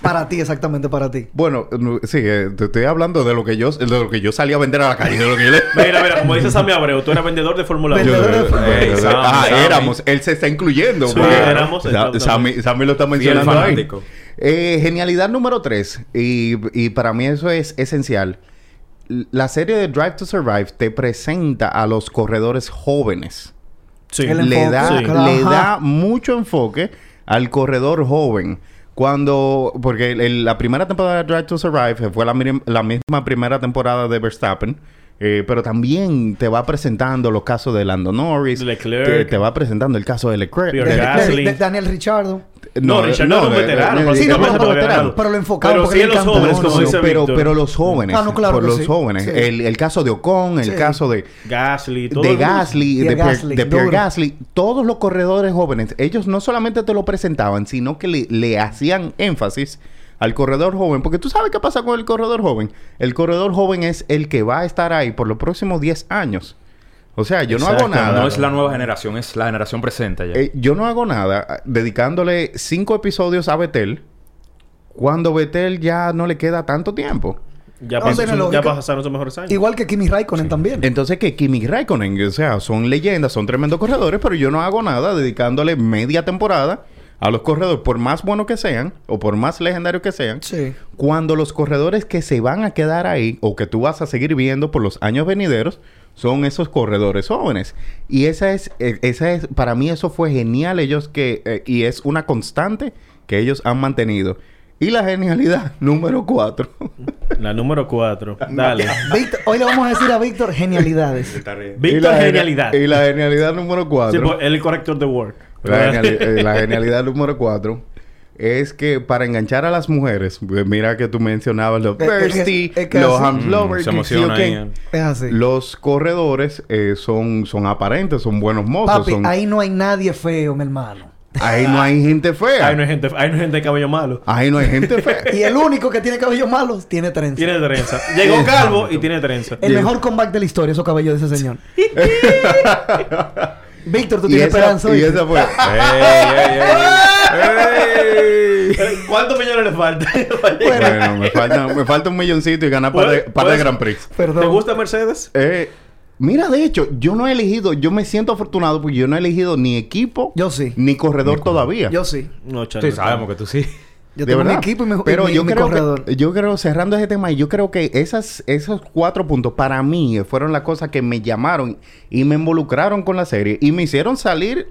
Speaker 3: Para ti, exactamente para ti.
Speaker 1: bueno, no, sí, eh, te estoy hablando de lo que yo, de lo que yo salí a vender a la calle, de lo que yo le- [LAUGHS]
Speaker 2: Mira, mira, como dice Sammy Abreu, tú eras vendedor de Fórmula 1.
Speaker 3: Vendedor de Fórmula
Speaker 4: Ey, Sammy,
Speaker 1: ah, éramos. Él se está incluyendo.
Speaker 2: Sí,
Speaker 1: porque
Speaker 2: éramos,
Speaker 1: Sa-. Sammy, Sammy lo está mencionando ahí. Eh, genialidad número 3. Y, y para mí eso es esencial. La serie de Drive to Survive te presenta a los corredores jóvenes.
Speaker 2: Sí.
Speaker 1: Le
Speaker 3: enfoque,
Speaker 1: da,
Speaker 2: sí.
Speaker 1: le da mucho enfoque al corredor joven. Cuando... Porque el- la primera temporada de Drive to Survive fue la misma primera temporada de Verstappen. Eh, pero también te va presentando los casos de Lando Norris.
Speaker 2: De Leclerc.
Speaker 1: Te, te va presentando el caso de Leclerc. De-
Speaker 3: De-
Speaker 2: Gasly.
Speaker 3: de- de Daniel Richardo.
Speaker 2: No, Richard no, un veterano.
Speaker 3: Sí, no, pero- pero-
Speaker 1: veterano.
Speaker 3: pero lo enfocaba
Speaker 2: Pero
Speaker 3: porque
Speaker 2: sí los jóvenes,
Speaker 3: No,
Speaker 2: como
Speaker 3: no,
Speaker 2: dice
Speaker 1: pero, pero los jóvenes.
Speaker 3: Ah, no, claro
Speaker 1: por los
Speaker 3: sí.
Speaker 1: jóvenes.
Speaker 3: Sí.
Speaker 1: El, el caso de Ocon, el
Speaker 3: Sí.
Speaker 1: caso de,
Speaker 2: Gasly, todo
Speaker 1: de. Gasly, de
Speaker 3: Gasly,
Speaker 1: de Pierre. Gasly, todos los corredores jóvenes, ellos no solamente te lo presentaban, sino que le, le hacían énfasis al corredor joven. Porque tú sabes qué pasa con el corredor joven. El corredor joven es el que va a estar ahí por los próximos 10 años. O sea, yo no hago nada.
Speaker 4: No es la nueva generación, es la generación presente ya.
Speaker 1: Eh, yo no hago nada ah, dedicándole cinco episodios a Betel cuando Betel ya no le queda tanto tiempo.
Speaker 2: Ya,
Speaker 3: No
Speaker 2: pasó-
Speaker 3: tiene
Speaker 2: ya pasaron sus mejores años.
Speaker 3: Igual que Kimi Raikkonen también.
Speaker 1: Entonces que Kimi Raikkonen, o sea, son leyendas, son tremendos corredores, pero yo no hago nada dedicándole media temporada a los corredores, por más buenos que sean o por más legendarios que sean,
Speaker 3: Sí.
Speaker 1: cuando los corredores que se van a quedar ahí o que tú vas a seguir viendo por los años venideros son esos corredores jóvenes. Y esa es, eh, esa es, para mí eso fue genial ellos que, eh, y es una constante que ellos han mantenido. Y la genialidad [LAUGHS] número cuatro. [LAUGHS]
Speaker 2: La número 4. [LAUGHS] Dale.
Speaker 3: Víctor, hoy le vamos a decir a Víctor genialidades.
Speaker 1: Y
Speaker 2: Víctor
Speaker 1: genia-
Speaker 2: Genialidad.
Speaker 1: Y la genialidad número
Speaker 2: Sí,
Speaker 1: cuatro.
Speaker 2: pues, él es el corrector de Word.
Speaker 1: La, geniali- eh, la [LAUGHS] genialidad número cuatro es que para enganchar a las mujeres, pues mira que tú mencionabas los
Speaker 3: Es- es
Speaker 1: Thirsty,
Speaker 3: es que
Speaker 1: los
Speaker 4: Mm,
Speaker 1: Lovers,
Speaker 4: emociona
Speaker 1: sí,
Speaker 4: eh.
Speaker 3: Es así.
Speaker 1: Los corredores eh, son, son aparentes, son buenos mozos.
Speaker 3: Papi,
Speaker 1: son-
Speaker 3: ahí no hay nadie feo, mi hermano.
Speaker 1: ahí no hay gente fea.
Speaker 2: Ahí no hay gente, ahí no hay gente de cabello malo.
Speaker 1: Ahí no hay gente fea. [LAUGHS]
Speaker 3: Y el único que tiene cabellos malos tiene trenza.
Speaker 2: Tiene trenza. Llegó [LAUGHS] calvo y tiene trenza.
Speaker 3: El mejor comeback de la historia, esos cabellos de ese señor. Víctor, tú tienes
Speaker 1: esa,
Speaker 3: esperanza.
Speaker 1: y esa fue. [LAUGHS]
Speaker 2: Eh, ¿Cuántos millones le falta? [LAUGHS]
Speaker 1: bueno, me falta, me falta un milloncito y ganar par de,
Speaker 2: Pues-
Speaker 1: par de
Speaker 2: pues-
Speaker 1: Grand Prix.
Speaker 3: Perdón.
Speaker 2: ¿Te gusta Mercedes?
Speaker 1: Eh, mira, de hecho, yo no he elegido, yo me siento afortunado porque yo no he elegido ni equipo
Speaker 3: Yo sí.
Speaker 1: ni corredor todavía.
Speaker 3: Yo sí.
Speaker 2: No, chaval.
Speaker 4: Sí, sabemos que tú sí.
Speaker 3: Yo
Speaker 1: De
Speaker 3: tengo
Speaker 1: verdad.
Speaker 3: equipo y mi,
Speaker 1: Pero
Speaker 3: y
Speaker 1: yo,
Speaker 3: mi
Speaker 1: creo
Speaker 3: corredor.
Speaker 1: que, yo creo, cerrando ese tema, yo creo que esas, esos cuatro puntos para mí fueron las cosas que me llamaron y me involucraron con la serie y me hicieron salir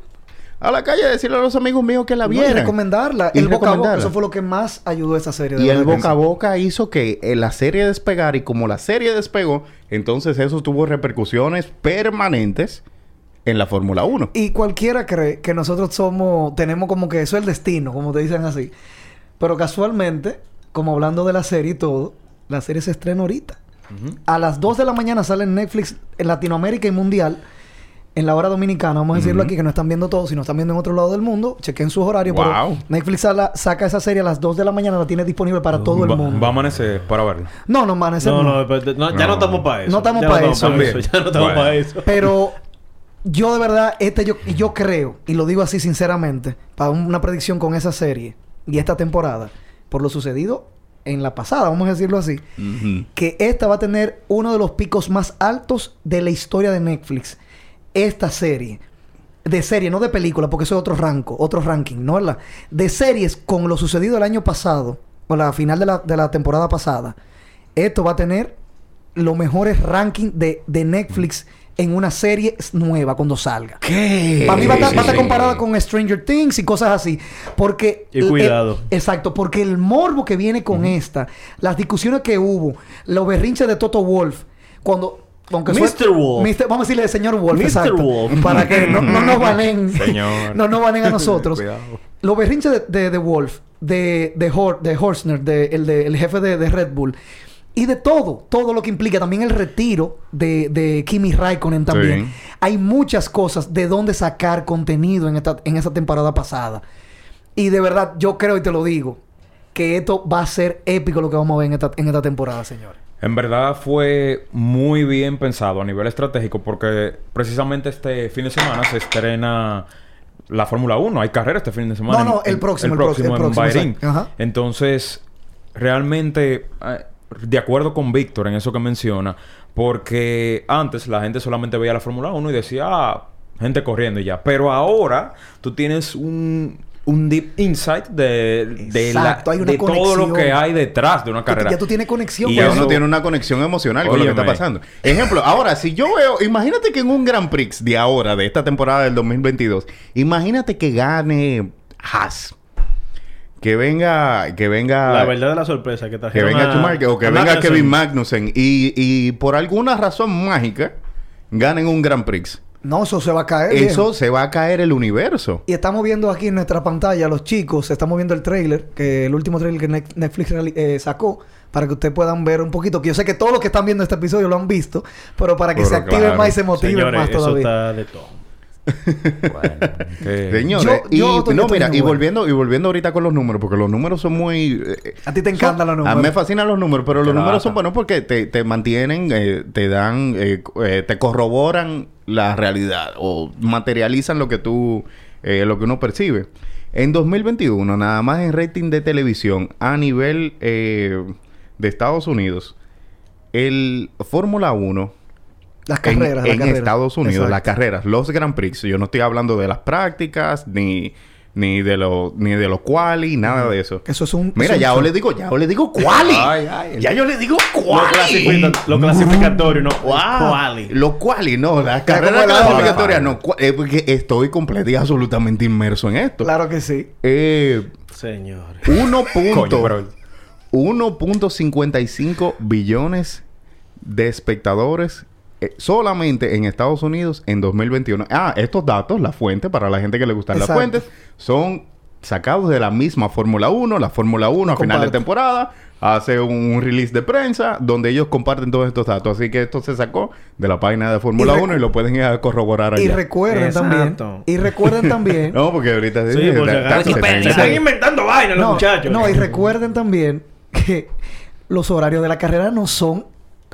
Speaker 1: a la calle a decirle a los amigos míos que la
Speaker 3: No, y
Speaker 1: vieran.
Speaker 3: recomendarla.
Speaker 1: Y
Speaker 3: el boca a boca. Eso fue lo que más ayudó a esa serie. de
Speaker 1: Y el boca a boca hizo que eh, la serie despegara y como la serie despegó, entonces eso tuvo repercusiones permanentes en la Fórmula 1.
Speaker 3: Y cualquiera cree que nosotros somos, tenemos como que eso es el destino, como te dicen así. Pero casualmente, como hablando de la serie y todo, la serie se estrena ahorita. A las 2 de la mañana sale en Netflix en Latinoamérica y Mundial. En la hora dominicana, vamos a decirlo aquí, que no están viendo todos, sino están viendo en otro lado del mundo. Chequen sus horarios.
Speaker 1: Wow.
Speaker 3: Pero Netflix sala- saca esa serie a las 2 de la mañana, la tiene disponible para todo el
Speaker 4: Va,
Speaker 3: mundo.
Speaker 4: va a amanecer para verlo.
Speaker 3: No, no, man, ese
Speaker 2: No,
Speaker 3: no.
Speaker 2: no, pero- no, ya no estamos para eso.
Speaker 3: No estamos
Speaker 2: Ya
Speaker 3: pa'
Speaker 2: estamos
Speaker 3: eso.
Speaker 2: pa'. Ya no estamos
Speaker 4: Bueno.
Speaker 2: para eso.
Speaker 3: Pero yo de verdad, este yo, y yo creo, y lo digo así sinceramente, para un- una predicción con esa serie y esta temporada, por lo sucedido en la pasada, vamos a decirlo así, que esta va a tener uno de los picos más altos de la historia de Netflix. Esta serie. de serie, no de película, porque eso es otro rango, otro ranking, ¿no? ¿verdad? De series con lo sucedido el año pasado, o la final de la, de la temporada pasada, esto va a tener los mejores rankings de, de Netflix en una serie nueva cuando salga.
Speaker 1: ¿Qué?
Speaker 3: Para mí va a estar,
Speaker 1: Sí,
Speaker 3: va a estar
Speaker 1: sí.
Speaker 3: comparada con Stranger Things y cosas así. Porque...
Speaker 2: Y cuidado.
Speaker 3: el- exacto. Porque el morbo que viene con esta, las discusiones que hubo, los berrinches de Toto Wolf, cuando... Aunque
Speaker 2: Mr. Wolf.
Speaker 3: Mr. vamos a decirle de señor Wolf.
Speaker 2: Mr.
Speaker 3: exacto.
Speaker 2: Wolf.
Speaker 3: Para que no, no nos banen. [LAUGHS]
Speaker 4: Señor.
Speaker 3: no nos banen a nosotros. [LAUGHS]
Speaker 4: Cuidado.
Speaker 3: Los berrinches de, de, de Wolf, de, de, Hor- de Horstner, de, el, de- el jefe de, de Red Bull, y de todo, todo lo que implica también el retiro de, de Kimi Raikkonen también.
Speaker 1: Sí.
Speaker 3: Hay muchas cosas de dónde sacar contenido en esta, en esa temporada pasada. Y de verdad, yo creo y te lo digo, que esto va a ser épico lo que vamos a ver en esta, en esta temporada, señores.
Speaker 4: En verdad fue muy bien pensado a nivel estratégico porque precisamente este fin de semana se estrena la Fórmula 1. Hay carrera este fin de semana.
Speaker 3: No, no, el próximo,
Speaker 4: el
Speaker 3: el próximo,
Speaker 4: próximo
Speaker 3: el próximo, exacto. Ajá.
Speaker 4: Entonces, realmente, eh, de acuerdo con Víctor en eso que menciona, porque antes la gente solamente veía la Fórmula 1 y decía, ah, gente corriendo y ya. Pero ahora tú tienes un, un deep insight de, de, la-
Speaker 3: Exacto, hay una
Speaker 4: de todo lo que hay detrás de una carrera.
Speaker 3: ya tú tienes conexión
Speaker 4: Y
Speaker 1: Ya
Speaker 3: con
Speaker 4: eso-
Speaker 1: uno tiene una conexión emocional con lo que está pasando. Ejemplo, ahora, si yo veo, imagínate que en un Grand Prix de ahora, de esta temporada del 2022, imagínate que gane Haas. Que venga, que venga,
Speaker 2: La verdad de la sorpresa que
Speaker 1: que venga
Speaker 2: a-
Speaker 1: Schumacher o que venga
Speaker 2: Magnussen.
Speaker 1: Kevin Magnussen y, y por alguna razón mágica ganen un Grand Prix.
Speaker 3: No, eso se va a caer.
Speaker 1: Eso
Speaker 3: viejo.
Speaker 1: se va a caer el universo.
Speaker 3: Y estamos viendo aquí en nuestra pantalla, los chicos, estamos viendo el trailer, que el último trailer que Net- Netflix eh, sacó, para que ustedes puedan ver un poquito. Que yo sé que todos los que están viendo este episodio lo han visto, pero para que
Speaker 1: Pero
Speaker 3: se activen
Speaker 1: claro.
Speaker 3: más y se motiven
Speaker 2: Señores,
Speaker 3: más
Speaker 2: eso
Speaker 3: todavía.
Speaker 2: está de todo.
Speaker 4: Bueno, [LAUGHS]
Speaker 1: Señores,
Speaker 3: Yo-
Speaker 1: y
Speaker 3: yo
Speaker 1: no, mira, y volviendo, y volviendo ahorita con los números, porque los números son muy eh,
Speaker 3: A ti te encantan los
Speaker 1: A
Speaker 3: números.
Speaker 1: mí me fascinan los números, pero los números son buenos porque te, te mantienen, eh, te dan, eh, eh, te corroboran la realidad o materializan lo que tú, eh, lo que uno percibe. En 2021, nada más en rating de televisión a nivel eh, de Estados Unidos, el Fórmula 1
Speaker 3: Las
Speaker 1: en,
Speaker 3: carreras,
Speaker 1: en. Estados Unidos,
Speaker 3: Exacto.
Speaker 1: las carreras, los Grand Prix. Yo no estoy hablando de las prácticas, ni, ni de los, ni de los quali, nada de eso.
Speaker 3: Eso es un...
Speaker 1: Mira,
Speaker 3: es
Speaker 1: ya
Speaker 3: un-
Speaker 1: yo le digo, ya yo le digo quali. [LAUGHS]
Speaker 4: Ay, ay,
Speaker 1: ya yo le digo
Speaker 2: Lo,
Speaker 1: quali.
Speaker 2: lo clasificatorio, no.
Speaker 1: Wow.
Speaker 2: Quali.
Speaker 1: Los quali, no, las
Speaker 3: como
Speaker 1: carreras
Speaker 3: el agua.
Speaker 1: clasificatorias no. cua- eh, porque estoy completo y absolutamente inmerso en esto.
Speaker 3: Claro que sí.
Speaker 1: Eh,
Speaker 2: Señores.
Speaker 1: 1. [LAUGHS]
Speaker 4: Coño,
Speaker 1: punto-
Speaker 4: pero-
Speaker 1: 1.55 billones de espectadores eh, solamente en Estados Unidos en 2021. Ah, estos datos, la fuente, para la gente que le gustan las fuentes, son sacados de la misma Fórmula 1. La Fórmula 1 a final de temporada hace un, un release de prensa donde ellos comparten todos estos datos. Así que esto se sacó de la página de Fórmula
Speaker 3: Y recu-
Speaker 1: 1 y lo pueden ir a corroborar
Speaker 3: Y
Speaker 1: allá.
Speaker 3: recuerden
Speaker 2: Exacto.
Speaker 3: también... Y recuerden [LAUGHS] también...
Speaker 1: No, porque ahorita
Speaker 2: Sí, porque
Speaker 1: ta- ta-
Speaker 2: agarran-
Speaker 1: se
Speaker 2: se,
Speaker 1: están-
Speaker 2: están inventando vainas los muchachos.
Speaker 3: No, y recuerden también que los horarios de la carrera no son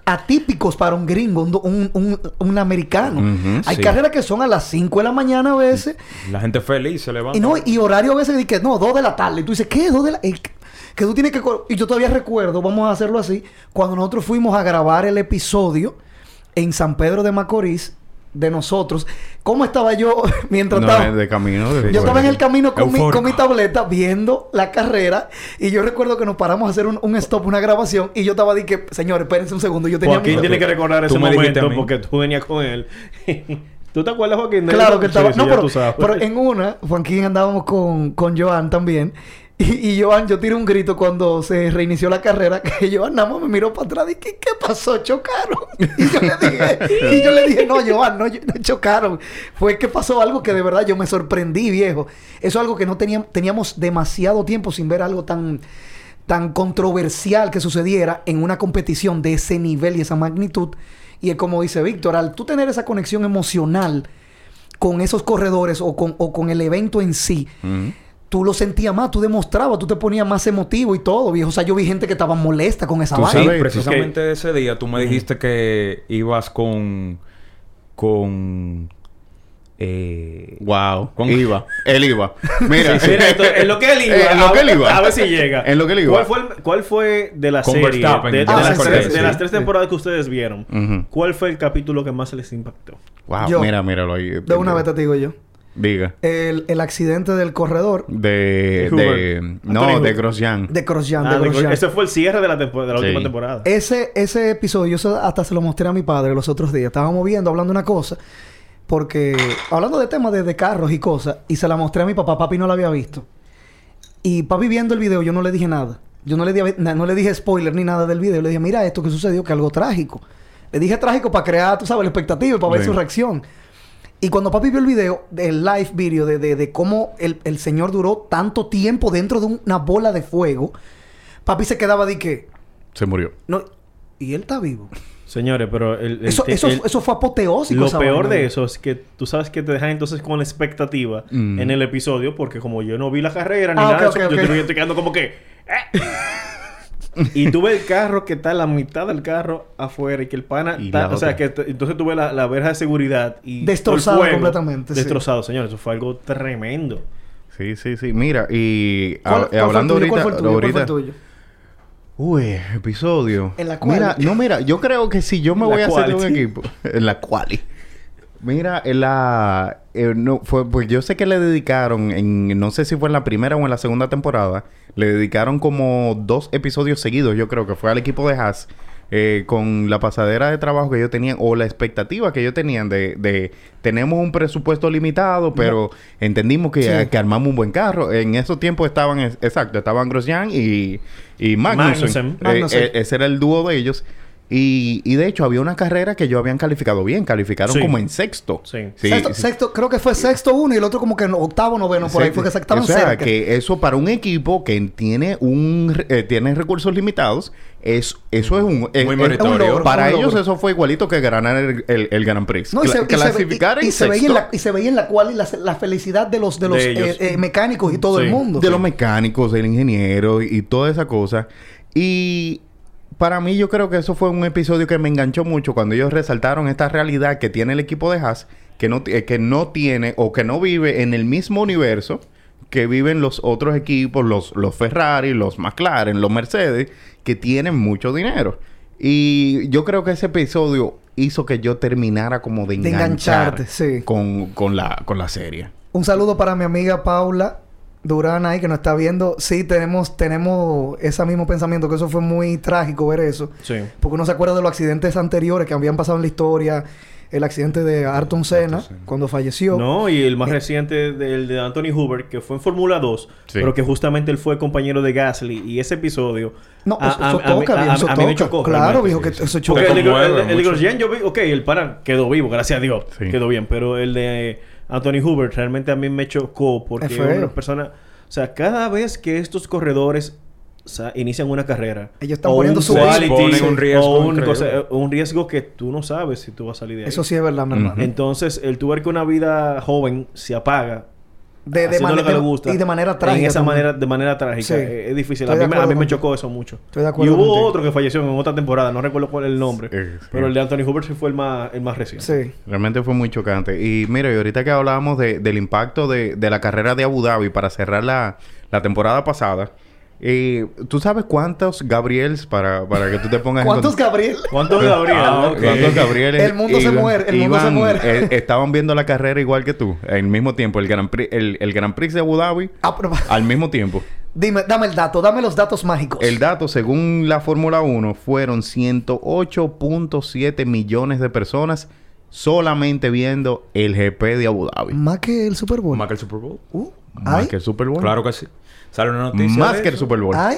Speaker 3: atípicos para un gringo, un, un, un- un americano. Hay
Speaker 4: sí.
Speaker 3: carreras que son a las 5 de la mañana a veces.
Speaker 4: La gente feliz se levanta.
Speaker 3: Y no, y horario a veces de que no, 2 de la tarde. Y tú dices, ¿qué? 2 de la que tú tienes que y yo todavía recuerdo, vamos a hacerlo así, cuando nosotros fuimos a grabar el episodio en San Pedro de Macorís de nosotros, ¿cómo estaba yo [LAUGHS] mientras
Speaker 1: No,
Speaker 3: estaba
Speaker 1: de- de camino. de-
Speaker 3: yo estaba en el camino con mi, con mi tableta viendo la carrera y yo recuerdo que nos paramos a hacer un, un stop, una grabación y yo estaba de que, señores, espérense un segundo, yo tenía
Speaker 2: Joaquín
Speaker 3: miedo.
Speaker 2: tiene que recordar ese momento porque tú venías con él. [LAUGHS] ¿Tú te acuerdas, Joaquín? de
Speaker 3: Claro que estaba.
Speaker 2: sí,
Speaker 3: no, pero, pero en una, Juanquín andábamos con, con Joan también. Y, y yo tiré un grito cuando se reinició la carrera. [LAUGHS] Que Joan nada más me miró para atrás y que, ¿qué pasó? ¿Chocaron? [LAUGHS] Y yo le dije, y yo le dije, no, Joan, no, chocaron. Fue que pasó algo que de verdad yo me sorprendí, viejo. Eso es algo que no teníamos, teníamos demasiado tiempo sin ver algo tan tan controversial que sucediera en una competición de ese nivel y esa magnitud. Y es como dice Víctor, al tú tener esa conexión emocional con esos corredores o con, o con el evento en sí. Tú lo sentías más, tú demostrabas, tú te ponías más emotivo y todo, viejo. O sea, yo vi gente que estaba molesta con esa vaina.
Speaker 4: Sí, precisamente ese día tú me dijiste que ibas con... Con... Eh,
Speaker 1: Wow.
Speaker 4: Con-
Speaker 1: Iba. Él iba. Mira.
Speaker 2: Sí, mira, esto- en lo que él [LAUGHS] iba.
Speaker 1: En lo
Speaker 2: a-
Speaker 1: que él iba.
Speaker 2: A ver si llega.
Speaker 1: En lo que él iba.
Speaker 2: ¿Cuál fue, el- cuál fue de la
Speaker 4: Con
Speaker 2: serie? De, de
Speaker 3: Ah,
Speaker 2: las,
Speaker 3: sí,
Speaker 2: tres,
Speaker 3: sí,
Speaker 2: de las tres temporadas que ustedes vieron. ¿Cuál fue el capítulo que más se les impactó?
Speaker 1: Wow.
Speaker 3: Yo.
Speaker 1: Mira, míralo ahí.
Speaker 3: De una vez te digo yo.
Speaker 1: Diga.
Speaker 3: El, el accidente del corredor
Speaker 1: De... De
Speaker 2: Anthony
Speaker 1: no,
Speaker 2: Hoover.
Speaker 1: de Grosjean.
Speaker 3: de Grosjean.
Speaker 2: Ah,
Speaker 3: de Grosjean.
Speaker 2: ese fue el cierre de la, tempo- de la
Speaker 1: Sí.
Speaker 2: última temporada.
Speaker 3: Ese, ese episodio, yo se- hasta se lo mostré a mi padre los otros días. Estábamos viendo, hablando una cosa. Porque... Hablando de temas de, de carros y cosas. Y se la mostré a mi papá. Papi no la había visto. Y papi viendo el video, yo no le dije nada. Yo no le, dije, na- no le dije spoiler ni nada del video. Le dije, mira esto que sucedió, que algo trágico. Le dije trágico para crear, tú sabes, la expectativa, para ver
Speaker 1: Sí.
Speaker 3: su reacción. Y cuando papi vio el video, el live video de, de, de cómo el, el señor duró tanto tiempo dentro de una bola de fuego, papi se quedaba de que...
Speaker 1: Se murió.
Speaker 3: No, y él está vivo.
Speaker 2: Señores, pero el, el-
Speaker 3: Eso, eso,
Speaker 2: el-
Speaker 3: eso fue apoteósico.
Speaker 2: lo peor de eso es que tú sabes que te dejan entonces con la expectativa
Speaker 1: Mm.
Speaker 2: en el episodio, porque como yo no vi la carrera ni
Speaker 3: Ah,
Speaker 2: nada de
Speaker 3: ok,
Speaker 2: eso,
Speaker 3: ok,
Speaker 2: yo estoy quedando como que. "Eh". [LAUGHS] y tú ves el carro que está la mitad del carro afuera y que el pana
Speaker 1: Y
Speaker 2: está,
Speaker 1: la
Speaker 2: o sea que entonces tú ves la, la verja de seguridad y
Speaker 3: Destrozado
Speaker 2: fuego
Speaker 3: completamente, sí.
Speaker 2: destrozado señores eso fue algo tremendo
Speaker 1: Sí, sí, sí. Mira, y
Speaker 3: ¿Cuál-
Speaker 1: hab-
Speaker 3: cuál fue el
Speaker 1: hablando
Speaker 3: tuyo?
Speaker 1: ahorita...
Speaker 3: ¿Cuál fue el tuyo? ¿Cuál fue el
Speaker 1: ahorita
Speaker 3: tuyo?
Speaker 1: Uy, episodio.
Speaker 3: En la cual-
Speaker 1: Mira, no, mira, yo creo que si yo me
Speaker 2: La
Speaker 1: voy a hacer de un equipo. [LAUGHS] En la quali. Mira, la... eh, no, fue, pues yo sé que le dedicaron, en, no sé si fue en la primera o en la segunda temporada, le dedicaron como dos episodios seguidos, yo creo que fue al equipo de Haas, eh, con la pasadera de trabajo que ellos tenían, o la expectativa que ellos tenían de, de tenemos un presupuesto limitado, pero entendimos que,
Speaker 3: Sí.
Speaker 1: que armamos un buen carro. En esos tiempos estaban, es- exacto, estaban Grosjean y, y Magnussen.
Speaker 2: Magnussen.
Speaker 1: Eh,
Speaker 3: Magnussen.
Speaker 1: eh, ese era el dúo de ellos. Y, y de hecho había una carrera que ellos habían calificado bien, calificaron
Speaker 2: Sí.
Speaker 1: como en sexto.
Speaker 2: Sí.
Speaker 3: sexto, sexto- creo que fue sexto uno y el otro como que en octavo, noveno, por ahí
Speaker 1: Sí,
Speaker 3: fue que se estaban
Speaker 1: o sea,
Speaker 3: cerca.
Speaker 1: que eso para un equipo que tiene un eh, tiene recursos limitados, es, eso es un... es-
Speaker 4: Muy
Speaker 1: es-
Speaker 3: logro,
Speaker 1: para
Speaker 3: un
Speaker 1: ellos eso fue igualito que ganar el, el, el Grand Prix.
Speaker 3: No, y se, y
Speaker 1: clasificar
Speaker 3: y-
Speaker 1: en
Speaker 3: y se veía en
Speaker 1: sexto
Speaker 3: la, y se veía en la cual y la, la felicidad de los, de los
Speaker 2: De
Speaker 3: eh, eh, mecánicos y todo
Speaker 2: Sí.
Speaker 3: el mundo.
Speaker 1: de los mecánicos, del ingeniero y toda esa cosa. Y para mí yo creo que eso fue un episodio que me enganchó mucho cuando ellos resaltaron esta realidad que tiene el equipo de Haas, que no, eh, que no tiene o que no vive en el mismo universo que viven los otros equipos, los, los Ferrari, los McLaren, los Mercedes, que tienen mucho dinero. Y yo creo que ese episodio hizo que yo terminara como de
Speaker 3: De
Speaker 1: enganchar
Speaker 3: engancharte, sí.
Speaker 1: con, con, la, con la serie.
Speaker 3: Un saludo para mi amiga Paula Durán ahí que nos está viendo. Sí, tenemos, tenemos ese mismo pensamiento, que eso fue muy trágico ver eso.
Speaker 2: sí
Speaker 3: Porque uno se acuerda de los accidentes anteriores que habían pasado en la historia. El accidente de Ayrton Senna, cuando falleció.
Speaker 2: No, y el más reciente del de Anthony Hoover, que fue en Fórmula 2,
Speaker 1: Sí.
Speaker 2: pero que justamente él fue compañero de Gasly. Y ese episodio.
Speaker 3: No,
Speaker 2: a-
Speaker 3: eso,
Speaker 2: a-
Speaker 3: toca,
Speaker 2: a-
Speaker 3: eso
Speaker 2: a mí me
Speaker 3: toca.
Speaker 2: chocó.
Speaker 3: Claro, viejo, que
Speaker 4: sí,
Speaker 3: eso.
Speaker 2: Porque el, el, yo vi, ok, el pana quedó vivo, gracias a Dios,
Speaker 1: Sí.
Speaker 2: quedó bien, pero el de Anthony Hoover realmente a mí me chocó porque
Speaker 3: Es
Speaker 2: una persona, o sea, cada vez que estos corredores o sea, inician una carrera,
Speaker 3: Ellos están
Speaker 2: o
Speaker 3: poniendo
Speaker 2: un
Speaker 3: su
Speaker 2: quality,
Speaker 4: un riesgo
Speaker 2: o un, un riesgo que tú no sabes si tú vas a salir de ahí.
Speaker 3: Eso sí es verdad, mi hermano.
Speaker 2: Entonces, el tu ver que una vida joven se apaga
Speaker 3: De, de
Speaker 2: lo que le gusta
Speaker 3: y de manera
Speaker 2: en
Speaker 3: trágica.
Speaker 2: esa
Speaker 3: también.
Speaker 2: manera de manera trágica
Speaker 3: Sí.
Speaker 2: es, es difícil a mí, a mí me chocó eso mucho
Speaker 3: Estoy de
Speaker 2: y
Speaker 3: acuerdo
Speaker 2: hubo
Speaker 3: contigo.
Speaker 2: otro que falleció en otra temporada no recuerdo cuál es el nombre
Speaker 1: sí.
Speaker 2: pero el de Anthony Hoover sí fue el más el más reciente
Speaker 3: Sí.
Speaker 1: Realmente fue muy chocante. Y mira, y ahorita que hablábamos de- del impacto de, de la carrera de Abu Dhabi para cerrar la, la temporada pasada, eh, ¿tú sabes cuántos Gabriels para, para que tú te pongas en
Speaker 3: ¿Cuántos
Speaker 1: cont-
Speaker 3: Gabriel?
Speaker 2: ¿cuántos Gabriel?
Speaker 4: Ah.
Speaker 1: ¿Cuántos Gabrieles?
Speaker 3: El mundo se muere, el mundo se muere.
Speaker 1: eh, estaban viendo la carrera igual que tú, al mismo tiempo, el Grand Prix, el, el Grand Prix de Abu Dhabi,
Speaker 3: Ah, pero-
Speaker 1: al mismo tiempo.
Speaker 3: Dime, dame el dato, dame los datos mágicos.
Speaker 1: El dato, según la Fórmula 1, fueron 108.7 millones de personas solamente viendo el GP de Abu Dhabi.
Speaker 3: Más que el Super Bowl.
Speaker 4: Más que el Super Bowl.
Speaker 3: Uh,
Speaker 1: Más
Speaker 3: ay,
Speaker 1: que el Super Bowl.
Speaker 4: Claro que sí. Sale una noticia.
Speaker 1: Más
Speaker 4: de
Speaker 1: que el. Super Bowl.
Speaker 3: ay.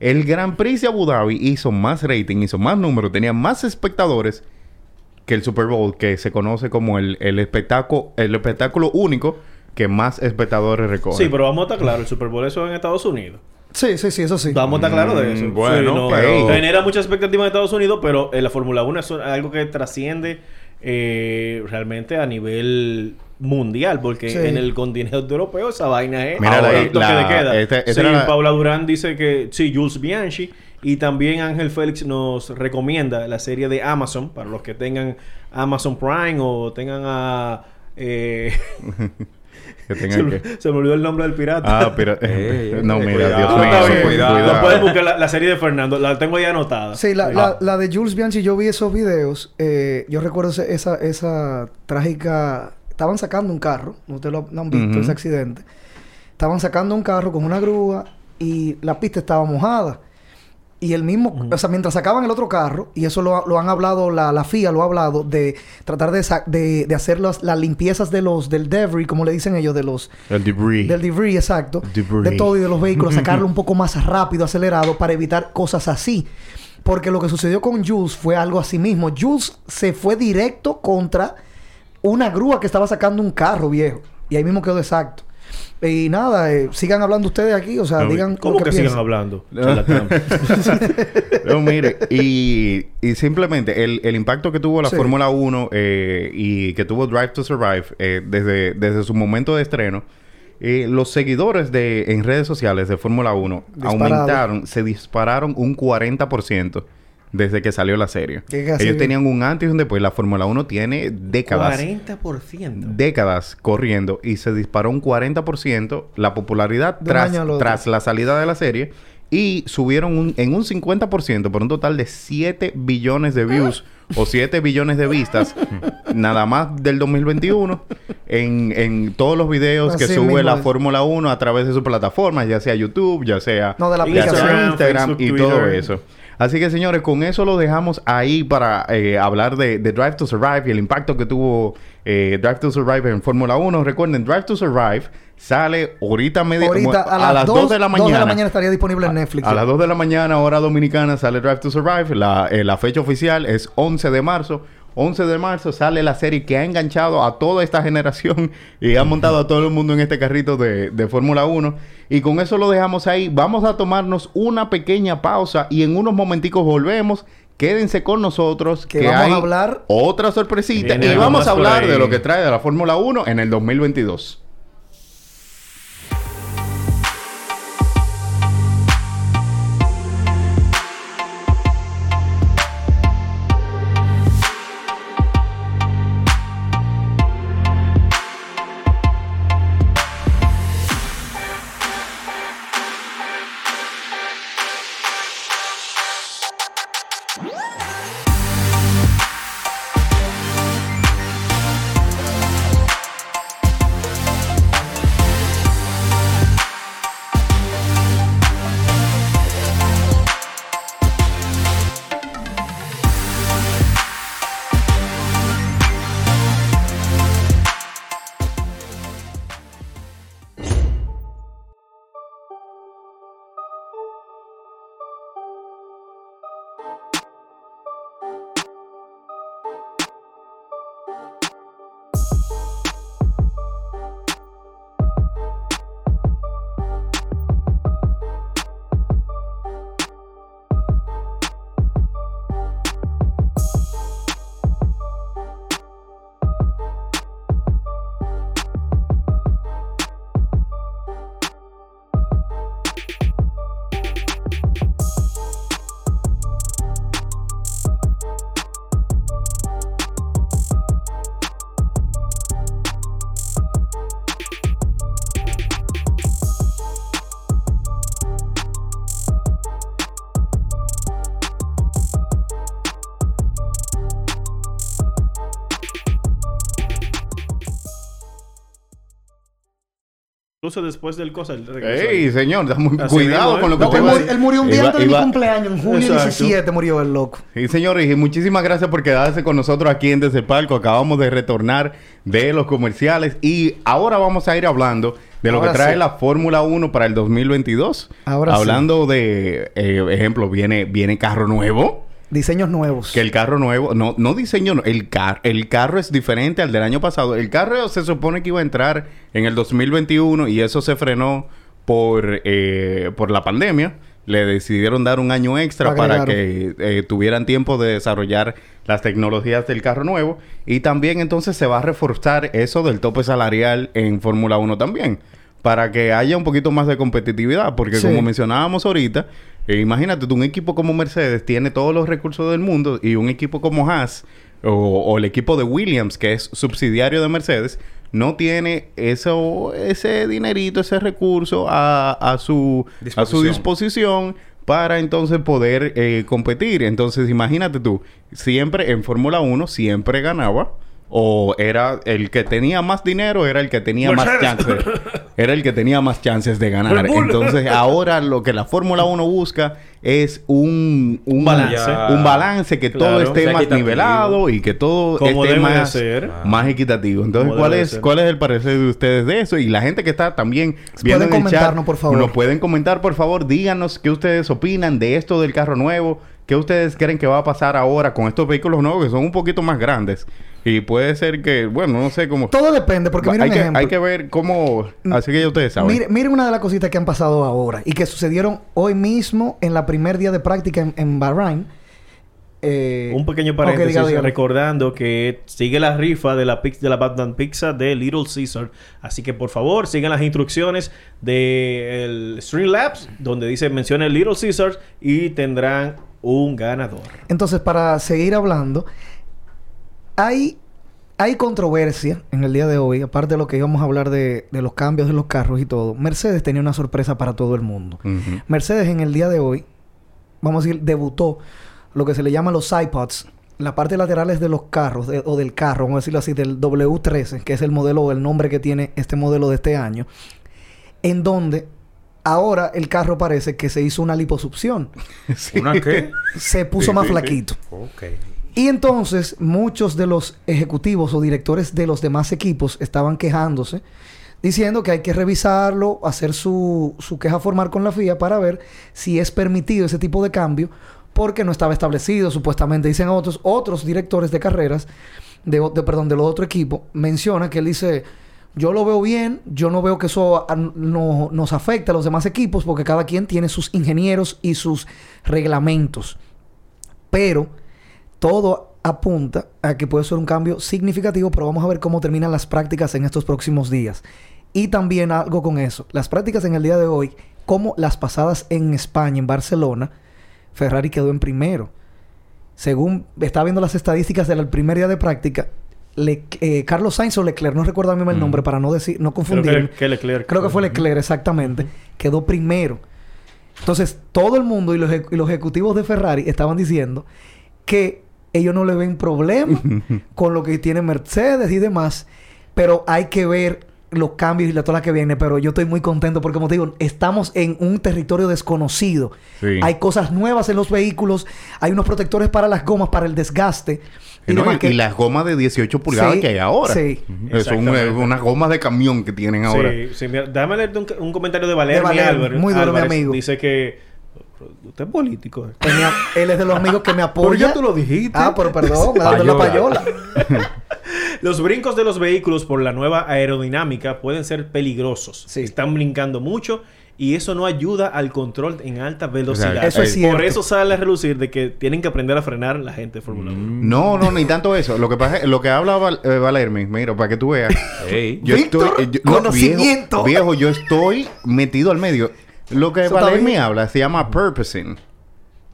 Speaker 1: El Grand Prix de Abu Dhabi hizo más rating, hizo más números, tenía más espectadores que el Super Bowl, que se conoce como el, el espectáculo, el espectáculo único que más espectadores recoge.
Speaker 2: sí pero vamos a estar claros el Super Bowl eso es en Estados Unidos
Speaker 3: Sí, sí, sí, eso sí.
Speaker 2: Vamos a estar claros de eso.
Speaker 4: Mm, bueno,
Speaker 2: no,
Speaker 1: pero-
Speaker 2: Genera mucha expectativa en Estados Unidos, pero en la Fórmula 1 es algo que trasciende eh, realmente a nivel mundial, porque
Speaker 3: Sí.
Speaker 2: en el continente europeo esa vaina es
Speaker 1: Mira,
Speaker 2: ahora
Speaker 1: la- la-
Speaker 2: de queda.
Speaker 1: este-
Speaker 2: sí,
Speaker 1: la-
Speaker 2: Paula Durán dice que sí, Jules Bianchi y también Ángel Félix nos recomienda la serie de Amazon para los que tengan Amazon Prime o tengan a eh, [LAUGHS]
Speaker 1: Que
Speaker 2: se, me-
Speaker 1: que...
Speaker 2: se me olvidó el nombre del pirata.
Speaker 1: Ah, pero... [LAUGHS]
Speaker 4: Ey,
Speaker 1: no, mira,
Speaker 4: cuidado,
Speaker 1: Dios
Speaker 2: No,
Speaker 1: mío.
Speaker 2: bien.
Speaker 4: cuidado.
Speaker 2: Lo pueden buscar la, la serie de Fernando. La tengo ya anotada.
Speaker 3: Sí, la,
Speaker 2: Ah.
Speaker 3: la, la de Jules Bianchi, yo vi esos videos. Eh, yo recuerdo esa, esa trágica estaban sacando un carro, ustedes lo, han visto, ese accidente. Estaban sacando un carro con una grúa y la pista estaba mojada. Y el mismo, o sea, mientras sacaban el otro carro, y eso lo, lo han hablado, la, la FIA lo ha hablado, de tratar de, de, de hacer las, las limpiezas de los, del debris, como le dicen ellos, de los,
Speaker 1: El debris.
Speaker 3: del debris, exacto.
Speaker 1: Debris.
Speaker 3: De todo y de los vehículos, [LAUGHS] sacarlo un poco más rápido, acelerado, para evitar cosas así. Porque lo que sucedió con Jules fue algo así mismo. Jules se fue directo contra una grúa que estaba sacando un carro viejo. Y ahí mismo quedó exacto. Y nada, eh, sigan hablando ustedes aquí, o sea,
Speaker 1: No,
Speaker 3: digan
Speaker 2: ¿Cómo
Speaker 3: lo
Speaker 2: que,
Speaker 3: que,
Speaker 2: sigan hablando? [LAUGHS]
Speaker 1: No, mire, y, y simplemente el, el impacto que tuvo la
Speaker 3: Sí.
Speaker 1: Fórmula 1 eh, y que tuvo Drive to Survive eh, desde, desde su momento de estreno, eh, los seguidores de, en redes sociales de Fórmula 1
Speaker 3: Disparado.
Speaker 1: aumentaron, se dispararon un 40% desde que salió la serie. Ellos tenían un antes y un después. La Fórmula 1 tiene décadas.
Speaker 2: 40%.
Speaker 1: décadas corriendo y se disparó un 40% la popularidad tras, tras la salida de la serie y subieron un- en un 50% por un total de 7 billones de views o 7 billones de vistas [LAUGHS] nada más del 2021 en, en todos los videos que sube la. Fórmula 1 a través de su plataforma, ya sea YouTube, ya sea,
Speaker 3: No, de la
Speaker 1: ya sea
Speaker 2: aplicación.
Speaker 1: Instagram y todo eso. Así que señores, con eso lo dejamos ahí para eh, hablar de, de Drive to Survive y el impacto que tuvo eh, Drive to Survive en Fórmula 1. Recuerden, Drive to Survive sale ahorita, media,
Speaker 3: Ahorita
Speaker 1: a, las 2 de la mañana.
Speaker 3: 2 de la mañana estaría disponible en Netflix.
Speaker 1: A las 2 de la mañana, hora dominicana, sale Drive to Survive. La, eh, la fecha oficial es 11 de marzo. 11 de marzo sale la serie que ha enganchado a toda esta generación [LAUGHS] y ha montado a todo el mundo en este carrito de, de Fórmula 1. Y con eso lo dejamos ahí. Vamos a tomarnos una pequeña pausa y en unos momenticos volvemos. Quédense con nosotros
Speaker 3: Que
Speaker 1: que,
Speaker 3: vamos
Speaker 1: hay
Speaker 3: a hablar-
Speaker 1: otra sorpresita
Speaker 2: Viene
Speaker 1: y vamos a hablar
Speaker 2: ahí.
Speaker 1: de lo que trae de la Fórmula 1 en el 2022.
Speaker 2: Incluso después del cosa,
Speaker 1: ey
Speaker 2: ahí.
Speaker 1: señor, da muy-
Speaker 2: Así
Speaker 1: cuidado
Speaker 2: mismo, ¿eh?
Speaker 1: con lo que
Speaker 3: No,
Speaker 1: usted
Speaker 3: él,
Speaker 1: va a
Speaker 3: murió,
Speaker 1: decir.
Speaker 3: él murió un día
Speaker 1: Iba-
Speaker 3: antes de
Speaker 1: iba-
Speaker 3: mi cumpleaños. En junio
Speaker 2: Exacto.
Speaker 3: 17 murió el loco.
Speaker 1: Sí, señores, y muchísimas gracias por quedarse con nosotros aquí en Desde el Palco. Acabamos de retornar de los comerciales y ahora vamos a ir hablando de lo
Speaker 3: Ahora
Speaker 1: que trae
Speaker 3: sí.
Speaker 1: la Fórmula 1 para el 2022.
Speaker 3: Ahora sí.
Speaker 1: Hablando de, eh, ejemplo, viene, viene carro nuevo.
Speaker 3: Diseños nuevos.
Speaker 1: Que el carro nuevo, no, no diseño, no, el, car el carro es diferente al del año pasado. El carro se supone que iba a entrar en el 2021 y eso se frenó por, eh, por la pandemia. Le decidieron dar un año extra para que eh, tuvieran tiempo de desarrollar las tecnologías del carro nuevo. Y también entonces se va a reforzar eso del tope salarial en Fórmula 1 también. Para que haya un poquito más de competitividad. Porque
Speaker 3: Sí.
Speaker 1: como mencionábamos ahorita, eh, imagínate, un equipo como Mercedes tiene todos los recursos del mundo y un equipo como Haas o, o el equipo de Williams, que es subsidiario de Mercedes, no tiene eso, ese dinerito, ese recurso a, a su, a su
Speaker 4: Disposición.
Speaker 1: disposición para entonces poder eh, competir. Entonces, imagínate tú, siempre en Fórmula 1, siempre ganaba o era el que tenía más dinero, era el que tenía más chances. [LAUGHS] Era el que tenía más chances de ganar. Entonces, ahora lo que la Fórmula 1 busca es un, un
Speaker 2: balance.
Speaker 1: Un balance que todo esté
Speaker 4: Sea
Speaker 1: más nivelado y que todo esté más,
Speaker 2: ser.
Speaker 1: más equitativo. Entonces, ¿cuál es,
Speaker 2: ser.
Speaker 1: ¿cuál es el parecer de ustedes de eso? Y la gente que está también viendo
Speaker 3: Pueden
Speaker 1: en el chat,
Speaker 3: comentarnos, por favor.
Speaker 1: nos pueden comentar, por favor. Díganos qué ustedes opinan de esto del carro nuevo. ¿Qué ustedes creen que va a pasar ahora con estos vehículos nuevos que son un poquito más grandes? Y puede ser que, bueno, no sé cómo...
Speaker 3: Todo depende, porque mira
Speaker 1: hay,
Speaker 3: un
Speaker 1: que,
Speaker 3: ejemplo.
Speaker 1: hay que ver cómo... Así que ya ustedes saben.
Speaker 3: Mire, mire una de las cositas que han pasado ahora y que sucedieron hoy mismo en la primer día de práctica en, en Bahrein. Eh,
Speaker 2: Un pequeño paréntesis,
Speaker 3: diga,
Speaker 2: recordando que sigue la rifa de la, de la Batman Pizza de Little Caesar. Así que por favor, sigan las instrucciones del Streamlabs, donde dice mencione Little Caesar y tendrán un ganador.
Speaker 3: Entonces, para seguir hablando, hay, hay controversia en el día de hoy, aparte de lo que íbamos a hablar de, de los cambios de los carros y todo. Mercedes tenía una sorpresa para todo el mundo. Mercedes en el día de hoy, vamos a decir, debutó lo que se le llama los iPods, la parte laterales de los carros, de- o del carro, vamos a decirlo así, del W13, que es el modelo o el nombre que tiene este modelo de este año, en donde ahora el carro parece que se hizo una liposucción, [LAUGHS]
Speaker 4: ¿Una qué?
Speaker 3: se puso más flaquito.
Speaker 4: ok.
Speaker 3: Y entonces muchos de los ejecutivos o directores de los demás equipos estaban quejándose, diciendo que hay que revisarlo, hacer su, su queja formal con la FIA para ver si es permitido ese tipo de cambio, porque no estaba establecido, supuestamente dicen otros, otros directores de carreras, de, de- perdón, de los otro equipo, menciona que él dice, yo lo veo bien, yo no veo que eso no, nos afecte a los demás equipos, porque cada quien tiene sus ingenieros y sus reglamentos. Pero todo apunta a que puede ser un cambio significativo, pero vamos a ver cómo terminan las prácticas en estos próximos días. Y también algo con eso, las prácticas en el día de hoy, como las pasadas en España, en Barcelona, Ferrari quedó en primero. Según estaba viendo las estadísticas del primer día de práctica, Le- eh, Carlos Sainz o Leclerc, no recuerdo mismo el nombre para no decir, no
Speaker 2: Creo
Speaker 3: confundirme.
Speaker 2: que, Leclerc.
Speaker 3: Creo que fue Leclerc, exactamente. Quedó primero. Entonces, todo el mundo y los, eje- y los ejecutivos de Ferrari estaban diciendo que ellos no le ven problema [LAUGHS] con lo que tiene Mercedes y demás. Pero hay que ver los cambios y la tola que viene. Pero yo estoy muy contento porque, como te digo, estamos en un territorio desconocido.
Speaker 1: Sí.
Speaker 3: Hay cosas nuevas en los vehículos. Hay unos protectores para las gomas, para el desgaste.
Speaker 1: Y, no,
Speaker 3: demás
Speaker 1: y-
Speaker 3: que-
Speaker 1: y las gomas de 18 pulgadas
Speaker 3: Sí,
Speaker 1: que hay ahora.
Speaker 3: sí.
Speaker 1: Son unas gomas de camión que tienen ahora.
Speaker 2: Sí, sí, mira, déjame leerte un, un comentario de Valer,
Speaker 3: De Valer,
Speaker 2: Álvarez.
Speaker 3: muy duro, mi amigo.
Speaker 2: Dice que usted es político. eh.
Speaker 3: Pues él es de los amigos que me [LAUGHS] apoya.
Speaker 2: ya tú lo dijiste.
Speaker 3: Ah, pero perdón, me dando la
Speaker 4: Payola. [LAUGHS]
Speaker 2: Los brincos de los vehículos por la nueva aerodinámica pueden ser peligrosos.
Speaker 3: Sí.
Speaker 2: Están brincando mucho y eso no ayuda al control en alta velocidad.
Speaker 1: Eso
Speaker 3: es cierto.
Speaker 2: Por eso sale a relucir de que tienen que aprender a frenar la gente de Fórmula 1.
Speaker 1: No, no, ni tanto eso. Lo que pasa lo que habla Val- eh, Valermi, mira, para que tú veas. Yo
Speaker 3: Víctor,
Speaker 1: estoy. eh, yo- no,
Speaker 3: conocimiento.
Speaker 1: viejo, viejo, yo estoy metido al medio. Lo que
Speaker 3: bien.
Speaker 1: habla se llama purposing.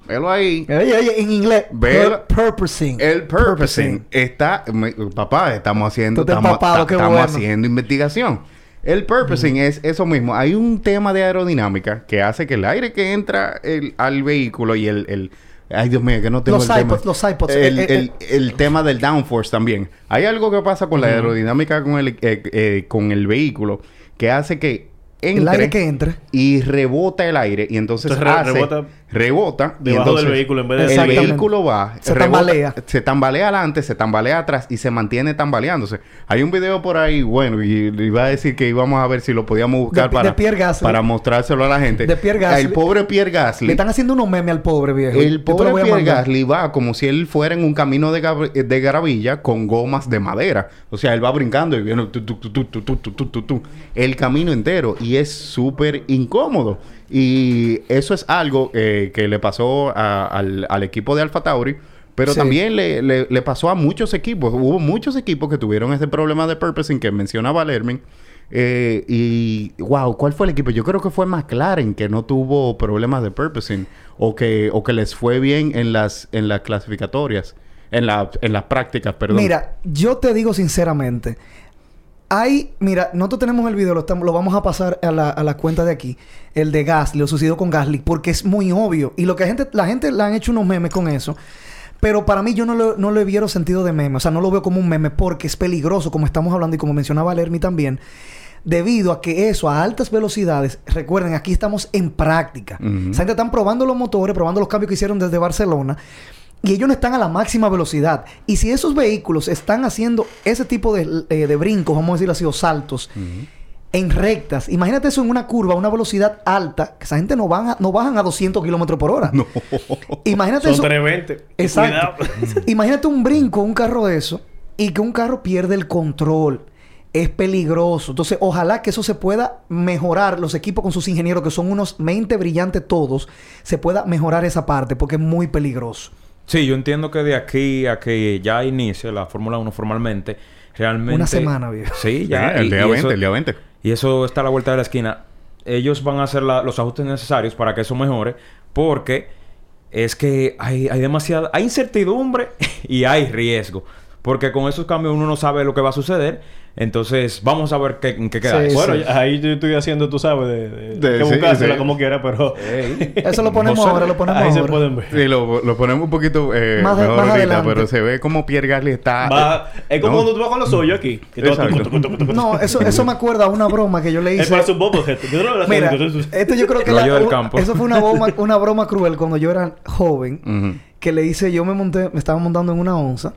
Speaker 1: Velo ahí.
Speaker 3: Oye, oye, en inglés.
Speaker 1: Ve-
Speaker 3: pur- purposing.
Speaker 1: El purposing está, me- papá, estamos haciendo, estamos,
Speaker 3: bueno.
Speaker 1: haciendo investigación. El purposing es eso mismo. Hay un tema de aerodinámica que hace que el aire que entra el- al vehículo y el, el- ay Dios mío, que no tengo
Speaker 3: Los
Speaker 1: el tema.
Speaker 3: los iPods,
Speaker 1: El,
Speaker 3: eh, eh,
Speaker 1: el- el tema del downforce también. Hay algo que pasa con la aerodinámica con el, eh, eh, con el vehículo que hace que entre
Speaker 3: El aire que entre.
Speaker 1: y rebota el aire y entonces,
Speaker 2: Entonces,
Speaker 1: hace-
Speaker 2: rebota
Speaker 1: rebota.
Speaker 2: Debajo
Speaker 1: entonces, del
Speaker 2: vehículo en vez de...
Speaker 1: El vehículo va,
Speaker 3: se tambalea.
Speaker 1: Se tambalea adelante, se tambalea atrás y se mantiene tambaleándose. Hay un video por ahí, bueno, y, y iba a decir que íbamos a ver si lo podíamos buscar para, para mostrárselo a la gente.
Speaker 3: De Pierre Gasly.
Speaker 1: El pobre Pierre Gasly.
Speaker 3: Le están haciendo unos memes al pobre viejo.
Speaker 1: El pobre Pierre Gasly va como si él fuera en un camino de, de gravilla con gomas de madera. O sea, él va brincando y viene tu, tu, tu, el camino entero y es súper incómodo. Y eso es algo eh, que le pasó a- al, al equipo de Alfa Tauri. Pero
Speaker 3: Sí.
Speaker 1: también le, le- le pasó a muchos equipos. Hubo muchos equipos que tuvieron ese problema de purposing que mencionaba Lermin. Eh, y wow, ¿cuál fue el equipo? Yo creo que fue McLaren que no tuvo problemas de purposing o que, o que les fue bien en las, en las clasificatorias, en, la, en las prácticas, perdón.
Speaker 3: Mira, yo te digo sinceramente. Hay, mira, nosotros tenemos el video, lo, estamos- lo vamos a pasar a la, a la cuenta de aquí, el de Gasly, lo sucedido con Gasly, porque es muy obvio. Y lo que la gente, la gente le han hecho unos memes con eso. Pero para mí yo no, lo, no le vieron sentido de meme. O sea, no lo veo como un meme porque es peligroso, como estamos hablando y como mencionaba Lermi también. Debido a que eso, a altas velocidades, recuerden, aquí estamos en práctica.
Speaker 1: Ujú.
Speaker 3: Esa gente están probando los motores, probando los cambios que hicieron desde Barcelona. Y ellos no están a la máxima velocidad. Y si esos vehículos están haciendo ese tipo de, eh, de brincos, vamos a decirlo así, o saltos, en rectas. Imagínate eso en una curva, a una velocidad alta, que esa gente no, van a- no bajan a 200 kilómetros por hora. [LAUGHS]
Speaker 1: No.
Speaker 3: Imagínate
Speaker 2: Son
Speaker 3: eso.
Speaker 2: 320.
Speaker 3: Exacto.
Speaker 2: Cuidado. [LAUGHS]
Speaker 3: Imagínate un brinco, un carro de eso, y que un carro pierde el control. Es peligroso. Entonces, ojalá que eso se pueda mejorar. Los equipos con sus ingenieros, que son unos mente brillantes todos, se pueda mejorar esa parte, porque es muy peligroso.
Speaker 4: Sí, yo entiendo que de aquí a que ya inicie la Fórmula 1 formalmente, realmente...
Speaker 3: Una semana, viejo.
Speaker 4: Sí, ya.
Speaker 1: el
Speaker 4: y-
Speaker 1: día
Speaker 4: y
Speaker 1: 20,
Speaker 4: eso-
Speaker 1: el día 20.
Speaker 4: Y eso está a la vuelta de la esquina. Ellos van a hacer la- los ajustes necesarios para que eso mejore, porque es que hay, hay demasiada, hay incertidumbre [LAUGHS] y hay riesgo. Porque con esos cambios uno no sabe lo que va a suceder. Entonces, vamos a ver qué, en qué queda
Speaker 3: Sí,
Speaker 4: eso.
Speaker 2: Bueno, ahí yo estoy haciendo, tú sabes, de, de,
Speaker 1: De-
Speaker 2: que
Speaker 1: sí,
Speaker 2: buscársela
Speaker 1: sí.
Speaker 2: como quiera, pero. [LAUGHS]
Speaker 3: Eso lo ponemos ahora, lo ponemos
Speaker 2: ahí se
Speaker 3: ahora.
Speaker 2: pueden ver.
Speaker 1: Sí, lo, lo ponemos un poquito eh,
Speaker 3: Más de-
Speaker 1: mejor
Speaker 3: más
Speaker 1: ahorita,
Speaker 3: adelante.
Speaker 1: pero se ve como Pierre Gasly está...
Speaker 2: Va- es como
Speaker 1: No.
Speaker 2: cuando tú vas con los hoyos aquí. Que tucu, tucu, tucu,
Speaker 3: No, eso, eso me acuerda a una broma que yo le
Speaker 2: Es
Speaker 3: hice.
Speaker 2: para su bobblehead. Yo no lo
Speaker 3: Mira, esto yo creo que la-
Speaker 4: del
Speaker 3: u-
Speaker 4: campo.
Speaker 3: eso fue una broma, [LAUGHS] una broma cruel cuando yo era joven. Que le hice, yo me monté, me estaba montando en una onza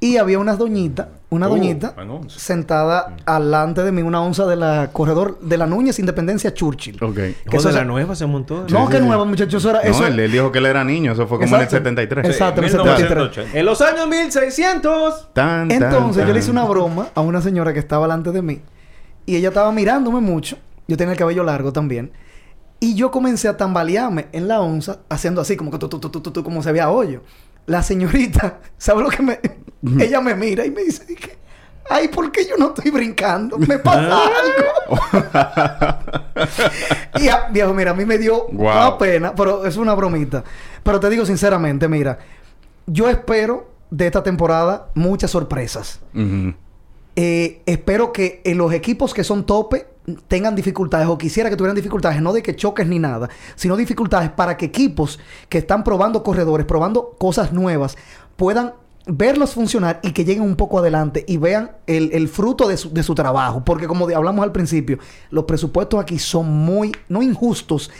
Speaker 3: y había unas doñitas, una
Speaker 4: Uh,
Speaker 3: doñita sentada alante de mí, una onza de la corredor de la Núñez Independencia Churchill.
Speaker 1: Ok.
Speaker 3: Que eso
Speaker 2: de la nueva se montó.
Speaker 3: No,
Speaker 1: Sí,
Speaker 3: que
Speaker 1: sí,
Speaker 3: nuevo, muchachos, eso era... eso
Speaker 1: No, él, él dijo que él era niño. Eso fue como en el
Speaker 3: Exacto.
Speaker 1: 73.
Speaker 3: Exacto. en el
Speaker 4: 1980.
Speaker 2: En los años 1600.
Speaker 1: Tan, tan,
Speaker 3: Entonces yo le hice
Speaker 1: tan.
Speaker 3: una broma a una señora que estaba delante de mí y ella estaba mirándome mucho. Yo tenía el cabello largo también. Y yo comencé a tambalearme en la onza, haciendo así, como que tu, tu, tu, tu, tu, como se veía hoyo. La señorita, [LAUGHS] ¿sabe lo que me...? ella me mira y me dice que... Ay, ¿por qué yo no estoy brincando? ¿Me [LAUGHS] pasa algo? [LAUGHS] y ah, viejo, mira, a mí me dio
Speaker 1: Wow.
Speaker 3: una pena, pero es una bromita. Pero te digo sinceramente, mira, yo espero de esta temporada muchas sorpresas. Eh, espero que eh, los equipos que son tope tengan dificultades o quisiera que tuvieran dificultades, no de que choques ni nada, sino dificultades para que equipos que están probando corredores, probando cosas nuevas, puedan verlos funcionar y que lleguen un poco adelante y vean el, el fruto de su, de su trabajo. Porque como hablamos al principio, los presupuestos aquí son muy, no injustos,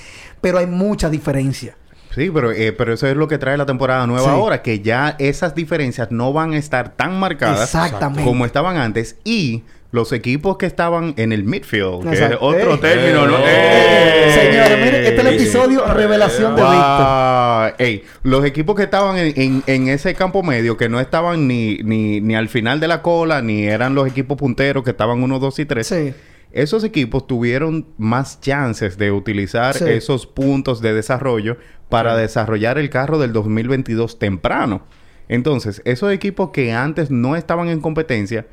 Speaker 3: pero hay mucha diferencia.
Speaker 1: Sí, pero, eh, pero eso es lo que trae la temporada nueva
Speaker 3: Sí.
Speaker 1: ahora, que ya esas diferencias no van a estar tan marcadas
Speaker 3: Exactamente.
Speaker 1: como estaban antes y los equipos que estaban en el midfield, que es otro
Speaker 3: ¡Ey!
Speaker 1: término, ¿no?
Speaker 3: Señores, miren, este es el episodio Revelación de Víctor.
Speaker 1: Wow. Ey, los equipos que estaban en, en- en ese campo medio, que no estaban ni, ni, ni al final de la cola, ni eran los equipos punteros que estaban 1, 2 y 3.
Speaker 3: Sí.
Speaker 1: Esos equipos tuvieron más chances de utilizar
Speaker 3: Sí.
Speaker 1: esos puntos de desarrollo para desarrollar el carro del 2022 temprano. Entonces, esos equipos que antes no estaban en competencia,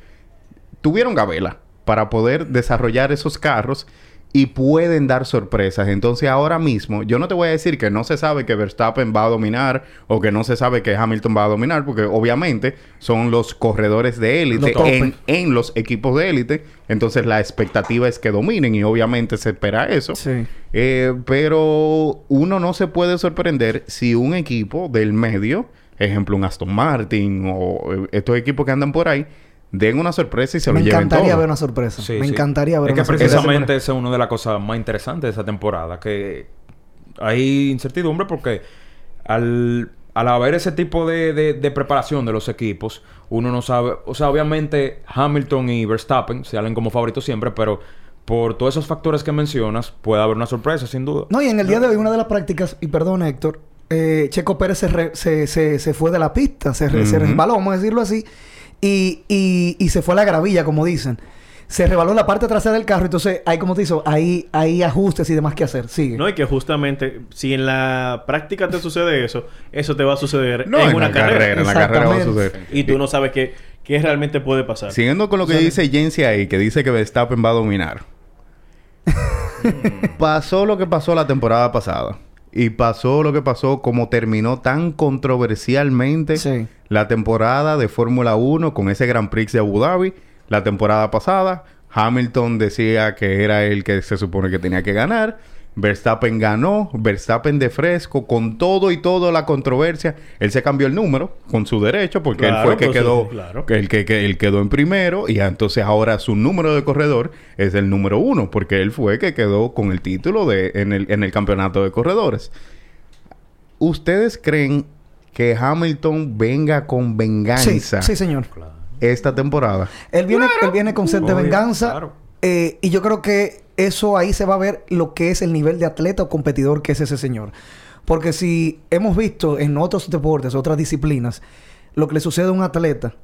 Speaker 1: tuvieron gabela para poder desarrollar esos carros y pueden dar sorpresas. Entonces, ahora mismo, yo no te voy a decir que no se sabe que Verstappen va a dominar o que no se sabe que Hamilton va a dominar, porque obviamente son los corredores de élite en, en los equipos de élite. Entonces, la expectativa es que dominen y obviamente se espera eso.
Speaker 3: Sí.
Speaker 1: Eh, pero uno no se puede sorprender si un equipo del medio, ejemplo un Aston Martin o eh, estos equipos que andan por ahí, den una sorpresa y se
Speaker 3: Me
Speaker 1: lo lleven
Speaker 3: encantaría
Speaker 1: todo.
Speaker 3: ver una sorpresa.
Speaker 4: Sí,
Speaker 3: me
Speaker 4: sí.
Speaker 3: encantaría ver
Speaker 4: es que
Speaker 3: una sorpresa.
Speaker 4: precisamente esa es una de las cosas más interesantes de esta temporada. Que hay incertidumbre porque al, al haber ese tipo de, de- de preparación de los equipos, uno no sabe... O sea, obviamente Hamilton y Verstappen se salen como favoritos siempre, pero por todos esos factores que mencionas, puede haber una sorpresa, sin duda.
Speaker 3: No, y en el día de hoy, una de las prácticas, y perdón, Héctor, eh, Checo Pérez se, re- se, se, se fue de la pista, se, re- se resbaló, vamos a decirlo así, y, y, y se fue a la gravilla, como dicen. Se rebaló la parte trasera del carro, entonces hay, como te dice, hay, hay ajustes y demás que hacer. Sigue.
Speaker 2: No, y que justamente si en la práctica te sucede eso, eso te va a suceder
Speaker 1: No,
Speaker 2: en,
Speaker 1: en,
Speaker 2: una
Speaker 1: la
Speaker 2: carrera.
Speaker 1: carrera, en la carrera va a
Speaker 3: Exactamente.
Speaker 1: suceder.
Speaker 2: Y tú no sabes qué, qué realmente puede pasar.
Speaker 1: Siguiendo con lo que dice Jensi ahí, que dice que Verstappen va a dominar. [LAUGHS] pasó lo que pasó la temporada pasada. Y pasó lo que pasó como terminó tan controversialmente
Speaker 3: Sí.
Speaker 1: la temporada de Fórmula 1 con ese Grand Prix de Abu Dhabi. La temporada pasada, Hamilton decía que era el que se supone que tenía que ganar. Verstappen ganó, Verstappen de fresco, con todo y toda la controversia, él se cambió el número con su derecho, porque él fue el que
Speaker 2: pues,
Speaker 1: quedó,
Speaker 2: claro.
Speaker 1: el que, que- él quedó en primero, y entonces ahora su número de corredor es el número uno, porque él fue el que quedó con el título de, en, el, en el campeonato de corredores. ¿Ustedes creen que Hamilton venga con venganza
Speaker 3: sí, señor.
Speaker 1: esta temporada?
Speaker 3: Él viene, él viene con sed de venganza.
Speaker 4: claro.
Speaker 3: eh, y yo creo que eso ahí se va a ver lo que es el nivel de atleta o competidor que es ese señor. Porque si hemos visto en otros deportes, otras disciplinas, lo que le sucede a un atleta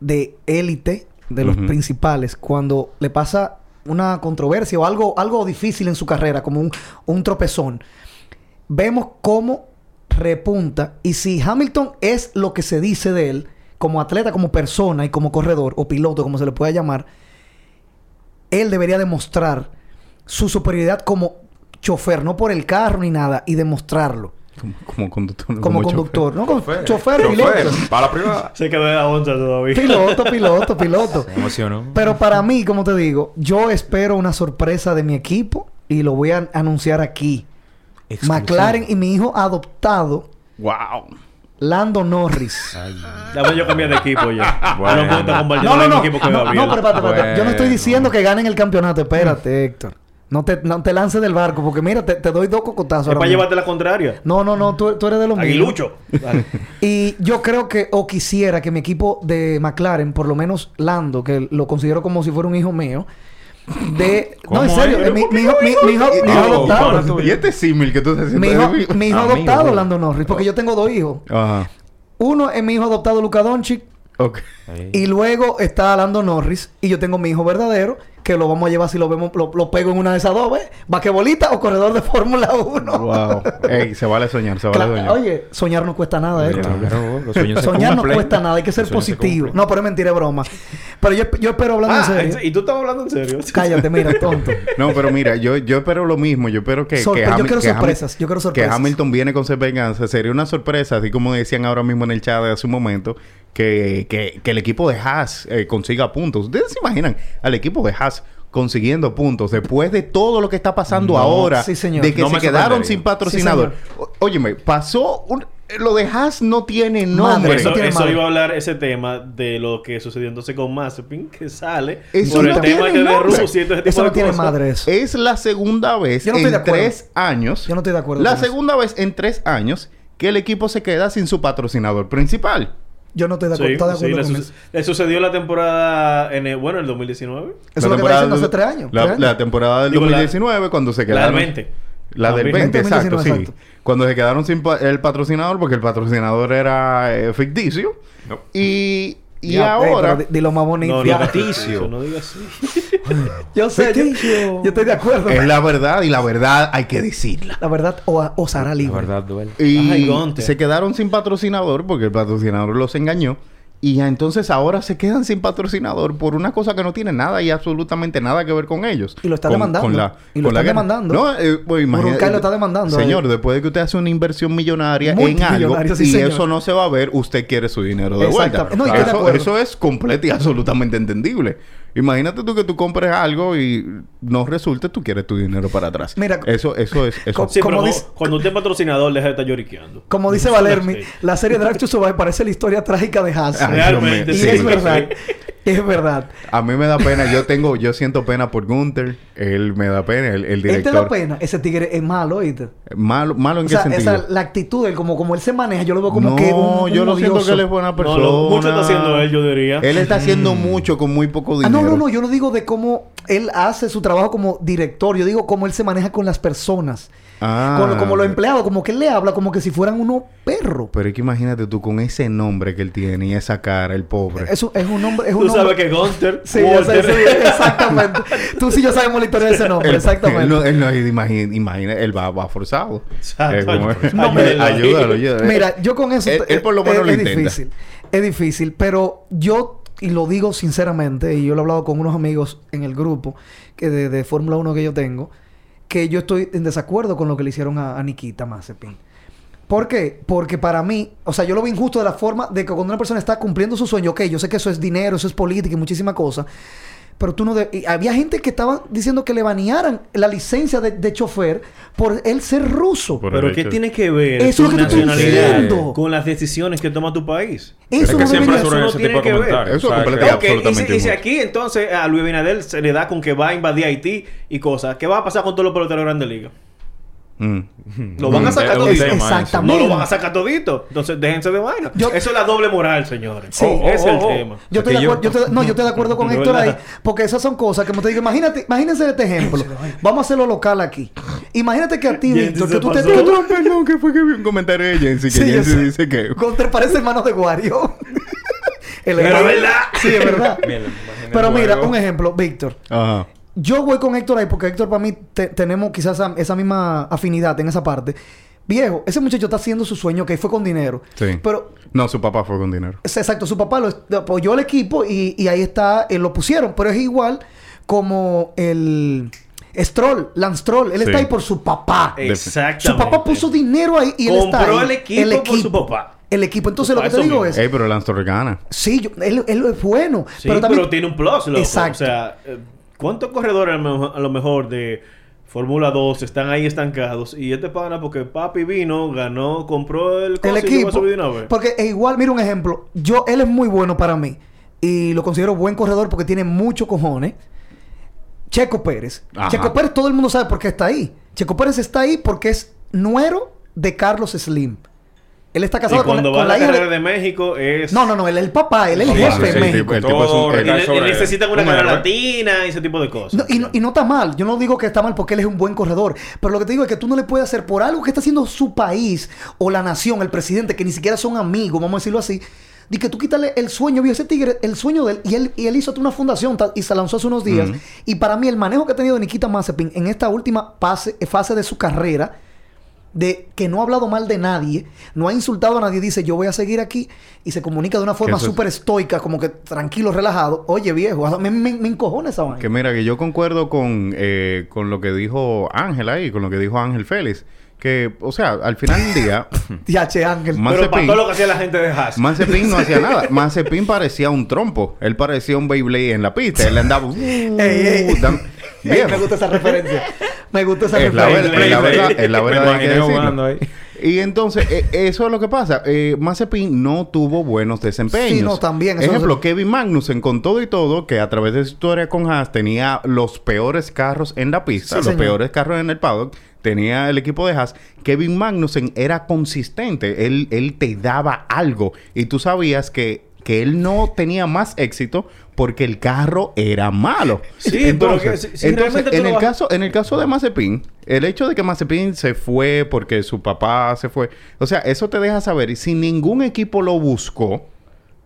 Speaker 3: de élite, de los principales, cuando le pasa una controversia o algo, algo difícil en su carrera, como un, un tropezón, vemos cómo repunta. Y si Hamilton es lo que se dice de él, como atleta, como persona y como corredor o piloto, como se le pueda llamar, él debería demostrar su superioridad como chofer, no por el carro ni nada, y demostrarlo
Speaker 1: Como, como conductor.
Speaker 3: como,
Speaker 1: chofer.
Speaker 3: conductor, ¿no? Como
Speaker 4: Chofer.
Speaker 3: chofer, piloto.
Speaker 4: Para la privada.
Speaker 2: Se quedó de la onza todavía.
Speaker 3: Piloto, piloto, piloto.
Speaker 4: Se emocionó.
Speaker 3: Pero para mí, como te digo, yo espero una sorpresa de mi equipo y lo voy a anunciar aquí.
Speaker 4: Exclusivo.
Speaker 3: McLaren y mi hijo adoptado,
Speaker 1: wow.
Speaker 3: Lando Norris.
Speaker 2: Dame yo cambiar de equipo ya.
Speaker 4: Bueno.
Speaker 2: No
Speaker 3: No, no,
Speaker 2: el
Speaker 3: no.
Speaker 2: mismo equipo que
Speaker 3: No, no, pero espérate, espérate. Yo no estoy diciendo que ganen el campeonato. Espérate, Héctor. No te, no te lances del barco porque mira, te, te doy dos cocotazos.
Speaker 2: Es para
Speaker 3: mismo.
Speaker 2: llevarte la contraria.
Speaker 3: No, no, no. Tú, tú eres de los.
Speaker 2: Aguilucho. [LAUGHS]
Speaker 3: Y yo creo que, o quisiera que mi equipo de McLaren, por lo menos Lando, que lo considero como si fuera un hijo mío, de... No, en
Speaker 4: ¿Cómo
Speaker 3: serio,
Speaker 4: es?
Speaker 3: mi, mi hijo, mi, mi hijo, mi hijo
Speaker 4: Ah,
Speaker 3: adoptado.
Speaker 1: Y este símil que tú estás haciendo
Speaker 3: Mi hijo, mi hijo
Speaker 4: Amigo,
Speaker 3: adoptado,
Speaker 4: güey.
Speaker 3: Lando Norris, porque yo tengo dos hijos.
Speaker 1: Ajá.
Speaker 3: Uno es mi hijo adoptado, Luca Doncic,
Speaker 1: Ok.
Speaker 3: y luego está Lando Norris, y yo tengo mi hijo verdadero, que lo vamos a llevar si lo vemos, lo, lo pego en una de esas dos, ¿ves? Basquetbolista o corredor de Fórmula 1.
Speaker 1: Wow. Ey, se vale soñar, se vale
Speaker 3: Claro,
Speaker 1: soñar.
Speaker 3: oye, soñar no cuesta nada, ¿eh?
Speaker 4: Claro,
Speaker 3: Soñar no cuesta nada, hay que ser
Speaker 4: se
Speaker 3: positivo. No, pero es mentira, es broma. Pero yo, yo espero hablando
Speaker 2: Ah,
Speaker 3: en serio.
Speaker 2: ¿y tú estabas hablando en serio? [LAUGHS]
Speaker 3: Cállate, mira, tonto.
Speaker 1: No, pero mira, yo, yo espero lo mismo. Yo espero que,
Speaker 3: Sorpre-
Speaker 1: que,
Speaker 3: yo quiero
Speaker 1: que
Speaker 3: sorpresas, yo quiero sorpresas.
Speaker 1: que Hamilton viene con ser venganza. Sería una sorpresa, así como decían ahora mismo en el chat de hace un momento, que, que, que el equipo de Haas eh, consiga puntos. ¿Ustedes se imaginan al equipo de Haas consiguiendo puntos después de todo lo que está pasando
Speaker 4: No.
Speaker 1: ahora?
Speaker 3: Sí, señor.
Speaker 1: De que
Speaker 4: No
Speaker 1: se quedaron sin patrocinador. O- óyeme, pasó... un- lo de Haas no tiene nombre.
Speaker 3: Madre,
Speaker 2: Eso,
Speaker 3: tiene
Speaker 2: eso
Speaker 3: madre.
Speaker 2: iba a hablar ese tema de lo que sucedió entonces con Mazepin, que sale
Speaker 1: Eso
Speaker 2: por
Speaker 1: no
Speaker 2: el tema que de. Rusia ese tipo
Speaker 3: Eso
Speaker 2: de
Speaker 3: no tiene
Speaker 2: cosas.
Speaker 3: madre eso.
Speaker 1: Es la segunda vez en tres años.
Speaker 3: Yo no estoy de acuerdo
Speaker 1: La
Speaker 3: con eso.
Speaker 1: segunda vez en tres años que el equipo se queda sin su patrocinador principal.
Speaker 3: Yo no estoy de acuerdo,
Speaker 2: Sí,
Speaker 3: de
Speaker 2: sí,
Speaker 3: acuerdo
Speaker 2: le,
Speaker 3: con
Speaker 2: su-
Speaker 3: eso.
Speaker 2: le sucedió la temporada en el, bueno, en el 2019.
Speaker 3: Eso es lo que está diciendo hace tres años.
Speaker 1: La,
Speaker 3: tres años.
Speaker 1: la temporada del
Speaker 2: Digo, la-
Speaker 1: 2019, cuando se
Speaker 2: La
Speaker 1: quedaron.
Speaker 2: del 20.
Speaker 1: La del 20,
Speaker 3: 20,
Speaker 1: exacto,
Speaker 3: 2019,
Speaker 1: sí.
Speaker 3: exacto.
Speaker 1: Cuando se quedaron sin pa- el patrocinador, porque el patrocinador era eh, ficticio.
Speaker 4: No.
Speaker 1: Y, y
Speaker 3: Ya, ey,
Speaker 1: ahora.
Speaker 3: pero di, di lo más bonito.
Speaker 2: No, no, digas así. [LAUGHS]
Speaker 3: Yo sé, yo, yo estoy de acuerdo.
Speaker 1: es la verdad y la verdad hay que decirla.
Speaker 3: La verdad o, os hará
Speaker 4: La
Speaker 3: libre.
Speaker 4: verdad duele.
Speaker 1: Y
Speaker 2: Ay,
Speaker 1: se quedaron sin patrocinador porque el patrocinador los engañó. Y entonces ahora se quedan sin patrocinador por una cosa que no tiene nada y absolutamente nada que ver con ellos.
Speaker 3: Y lo está
Speaker 1: Con-
Speaker 3: demandando.
Speaker 1: con la-
Speaker 3: Y lo están demandando.
Speaker 1: No, eh, pues, imagínate-
Speaker 3: lo está demandando
Speaker 1: Señor, después de que usted hace una inversión millonaria en algo
Speaker 3: sí,
Speaker 1: y
Speaker 3: señor.
Speaker 1: eso no se va a ver, usted quiere su dinero de vuelta.
Speaker 3: No,
Speaker 1: eso, eso es completo y absolutamente entendible. Imagínate tú que tú compres algo y no resulte, tú quieres tu dinero para atrás.
Speaker 3: Mira,
Speaker 1: eso, eso es... Eso.
Speaker 2: Sí,
Speaker 3: Como dice-
Speaker 2: cu- cuando usted es patrocinador, deja de estar lloriqueando.
Speaker 3: Como dice. Valermi, la serie Drive to Survive parece la historia trágica de Haas.
Speaker 1: Ay,
Speaker 2: Realmente,
Speaker 3: y
Speaker 2: sí.
Speaker 3: es verdad. Es verdad.
Speaker 1: A mí me da pena, yo tengo, yo siento pena por Gunther, él me da pena, el, el
Speaker 3: Él te
Speaker 1: director.
Speaker 3: da pena. Ese tigre es malo, ¿oíste?
Speaker 1: Malo, malo en
Speaker 3: O
Speaker 1: qué
Speaker 3: sea,
Speaker 1: sentido.
Speaker 3: esa, la actitud, él, como, como él se maneja, yo lo veo como
Speaker 1: no,
Speaker 3: que un, un
Speaker 1: yo lo siento que él es buena
Speaker 2: No,
Speaker 1: persona.
Speaker 2: lo- mucho está haciendo él, yo diría.
Speaker 1: Él está haciendo mucho con muy poco
Speaker 3: Ah,
Speaker 1: dinero.
Speaker 3: no, no, no. Yo no digo de cómo él hace su trabajo como director. Yo digo cómo él se maneja con las personas.
Speaker 1: Ah.
Speaker 3: Con- como los empleados. Como que él le habla como que si fueran unos perros.
Speaker 1: Pero es que imagínate tú con ese nombre que él tiene y esa cara, el pobre.
Speaker 3: Eso es un nombre... Es un
Speaker 2: Tú sabes
Speaker 3: nombre...
Speaker 2: que Gunter,
Speaker 3: Sí, yo sé,
Speaker 2: Walter,
Speaker 3: sí, exactamente. [LAUGHS] Tú sí yo sabemos la historia de ese nombre, exactamente.
Speaker 1: Él no, él no imagina, imagina, él va, va forzado.
Speaker 2: Exacto.
Speaker 1: Eh, como-
Speaker 2: No,
Speaker 1: ayúdalo, ayúdalo, ayúdalo.
Speaker 3: Mira, yo con eso...
Speaker 1: Él- él por lo
Speaker 3: es-
Speaker 1: menos lo
Speaker 3: es,
Speaker 1: intenta.
Speaker 3: difícil. Es difícil. Pero yo, y lo digo sinceramente, y yo lo he hablado con unos amigos en el grupo que de, de Fórmula 1 que yo tengo, que yo estoy en desacuerdo con lo que le hicieron a, Nikita Mazepin. ¿Por qué? Porque para mí, o sea, yo lo veo injusto de la forma de que cuando una persona está cumpliendo su sueño, ok, yo sé que eso es dinero, eso es política y muchísimas cosas, pero tú no... de- y había gente que estaba diciendo que le banearan la licencia de, de chofer por él ser ruso.
Speaker 1: Por
Speaker 2: Pero ¿qué tiene que ver
Speaker 3: Eso es lo que
Speaker 2: nacionalidad con las decisiones que toma tu país?
Speaker 4: Es
Speaker 3: Eso
Speaker 4: que
Speaker 3: no
Speaker 4: ese
Speaker 2: tiene
Speaker 4: tipo de
Speaker 2: que ver.
Speaker 4: comentarios.
Speaker 1: Eso
Speaker 4: O sea,
Speaker 1: completa-
Speaker 2: Ok,
Speaker 4: que-
Speaker 2: y si, y aquí entonces a Luis Abinader se le da con que va a invadir Haití y cosas, ¿qué va a pasar con todos los peloteros de Grandes Ligas?
Speaker 1: Mm.
Speaker 2: Lo van a
Speaker 4: Mm,
Speaker 2: sacar todito.
Speaker 3: Exactamente.
Speaker 2: No lo van a sacar todito. Entonces déjense de vaina.
Speaker 3: Yo-
Speaker 2: Eso es la doble moral, señores.
Speaker 3: Sí.
Speaker 2: Oh, ese es el
Speaker 4: Oh, oh, oh.
Speaker 2: tema.
Speaker 3: Yo estoy, de
Speaker 4: yo-
Speaker 3: acuerdo, yo estoy- no, yo estoy de acuerdo con [LAUGHS] Héctor ahí, porque esas son cosas que como te digo, imagínate, imagínense este ejemplo. [LAUGHS] Vamos a hacerlo local aquí. Imagínate que a ti, Víctor, que tú te, que tú-
Speaker 1: Perdón, que fue que vi un comentario de Jensi que
Speaker 3: Sí,
Speaker 1: Jensi dice que
Speaker 3: Contra parece hermano de Wario. [LAUGHS] El
Speaker 2: Pero verdad.
Speaker 3: Sí, es verdad. Pero mira, un ejemplo, Víctor.
Speaker 1: Ajá.
Speaker 3: Yo voy con Héctor ahí porque Héctor para mí te- tenemos quizás esa, esa misma afinidad en esa parte. Viejo, ese muchacho está haciendo su sueño que fue con dinero.
Speaker 1: Sí.
Speaker 3: Pero
Speaker 1: No, su papá fue con dinero.
Speaker 3: es exacto, su papá lo apoyó al equipo y, y ahí está, eh, lo pusieron. Pero es igual como el Stroll, Lance Stroll. Él
Speaker 1: Sí.
Speaker 3: está ahí por su papá.
Speaker 2: Exactamente.
Speaker 3: Su papá puso dinero ahí y él está
Speaker 2: Compró
Speaker 3: ahí.
Speaker 2: el equipo por su papá.
Speaker 3: El equipo. Entonces, lo que te digo
Speaker 2: mismo.
Speaker 3: es...
Speaker 1: Ey, pero Lance gana.
Speaker 3: Sí, yo- él, él es bueno.
Speaker 2: Sí, pero,
Speaker 3: también...
Speaker 2: tiene un plus, loco.
Speaker 3: Exacto.
Speaker 2: O sea, eh, ¿cuántos corredores a lo mejor- de Fórmula 2 están ahí estancados? Y este pana, porque papi vino, ganó, compró el,
Speaker 3: el
Speaker 2: y
Speaker 3: equipo.
Speaker 2: de una vez.
Speaker 3: Porque es igual, mira un ejemplo. Yo, él es muy bueno para mí. Y lo considero buen corredor porque tiene mucho cojones. Checo Pérez.
Speaker 1: Ajá.
Speaker 3: Checo Pérez, todo el mundo sabe por qué está ahí. Checo Pérez está ahí porque es nuero de Carlos Slim. Él está
Speaker 2: Y
Speaker 3: casado con, la-
Speaker 2: cuando va
Speaker 3: con la
Speaker 2: la
Speaker 3: hija
Speaker 2: carrera
Speaker 3: de...
Speaker 2: de México es...
Speaker 3: No, no, no. Él es el papá. Él es el jefe de México.
Speaker 1: el tipo es un-
Speaker 4: Todo
Speaker 1: el-
Speaker 2: Y, ne- y
Speaker 4: sobre
Speaker 2: necesitan una
Speaker 4: un
Speaker 2: carrera latina y ese tipo de cosas.
Speaker 3: No, y, no, y no está mal. Yo no digo que está mal porque él es un buen corredor. Pero lo que te digo es que tú no le puedes hacer por algo que está haciendo su país o la nación, el presidente, que ni siquiera son amigos, vamos a decirlo así. De que tú quítale el sueño, vio ese tigre, el sueño de él. Y él, y él hizo una fundación y se lanzó hace unos días. Y para mí, el manejo que ha tenido Nikita Mazepin en esta última fase de su carrera, de que no ha hablado mal de nadie, no ha insultado a nadie, dice yo voy a seguir aquí y se comunica de una forma
Speaker 1: es-
Speaker 3: súper estoica, como que tranquilo, relajado. Oye, viejo, me, me, me encojona esa vaina.
Speaker 1: Que mira, que yo concuerdo con, eh, con lo que dijo Ángel ahí, con lo que dijo Ángel Félix. Que, o sea, al final del día, [LAUGHS]
Speaker 3: Ya, che, Ángel.
Speaker 2: Pero para todo lo que hacía la gente de Haas.
Speaker 1: Mazepin no hacía [LAUGHS] nada. Mazepin parecía un trompo. Él parecía un Beyblade en la pista. Él andaba... uh, [LAUGHS]
Speaker 3: Ey, ey.
Speaker 1: dan-
Speaker 3: Ey,
Speaker 1: Viejo.
Speaker 3: me gusta esa referencia. Me gusta esa
Speaker 1: Es la,
Speaker 3: referencia.
Speaker 1: verdad, es la verdad, es la
Speaker 4: Me
Speaker 1: verdad, hay que
Speaker 4: imaginé
Speaker 1: decirlo.
Speaker 4: jugando ahí.
Speaker 1: Y entonces, eh, eso es lo que pasa. Eh, Mazepin no tuvo buenos desempeños.
Speaker 3: Sí, no, también, eso
Speaker 1: Ejemplo,
Speaker 3: no se-
Speaker 1: Kevin Magnussen, con todo y todo, que a través de su historia con Haas tenía los peores carros en la pista,
Speaker 3: Sí,
Speaker 1: los
Speaker 3: señor.
Speaker 1: peores carros en el paddock, tenía el equipo de Haas. Kevin Magnussen era consistente. Él, él te daba algo. Y tú sabías que, que él no tenía más éxito porque el carro era malo.
Speaker 2: Sí, pero que si-
Speaker 1: entonces, en el
Speaker 2: vas-
Speaker 1: caso, en el caso de Mazepin, el hecho de que Mazepin se fue porque su papá se fue, o sea, eso te deja saber, y si ningún equipo lo buscó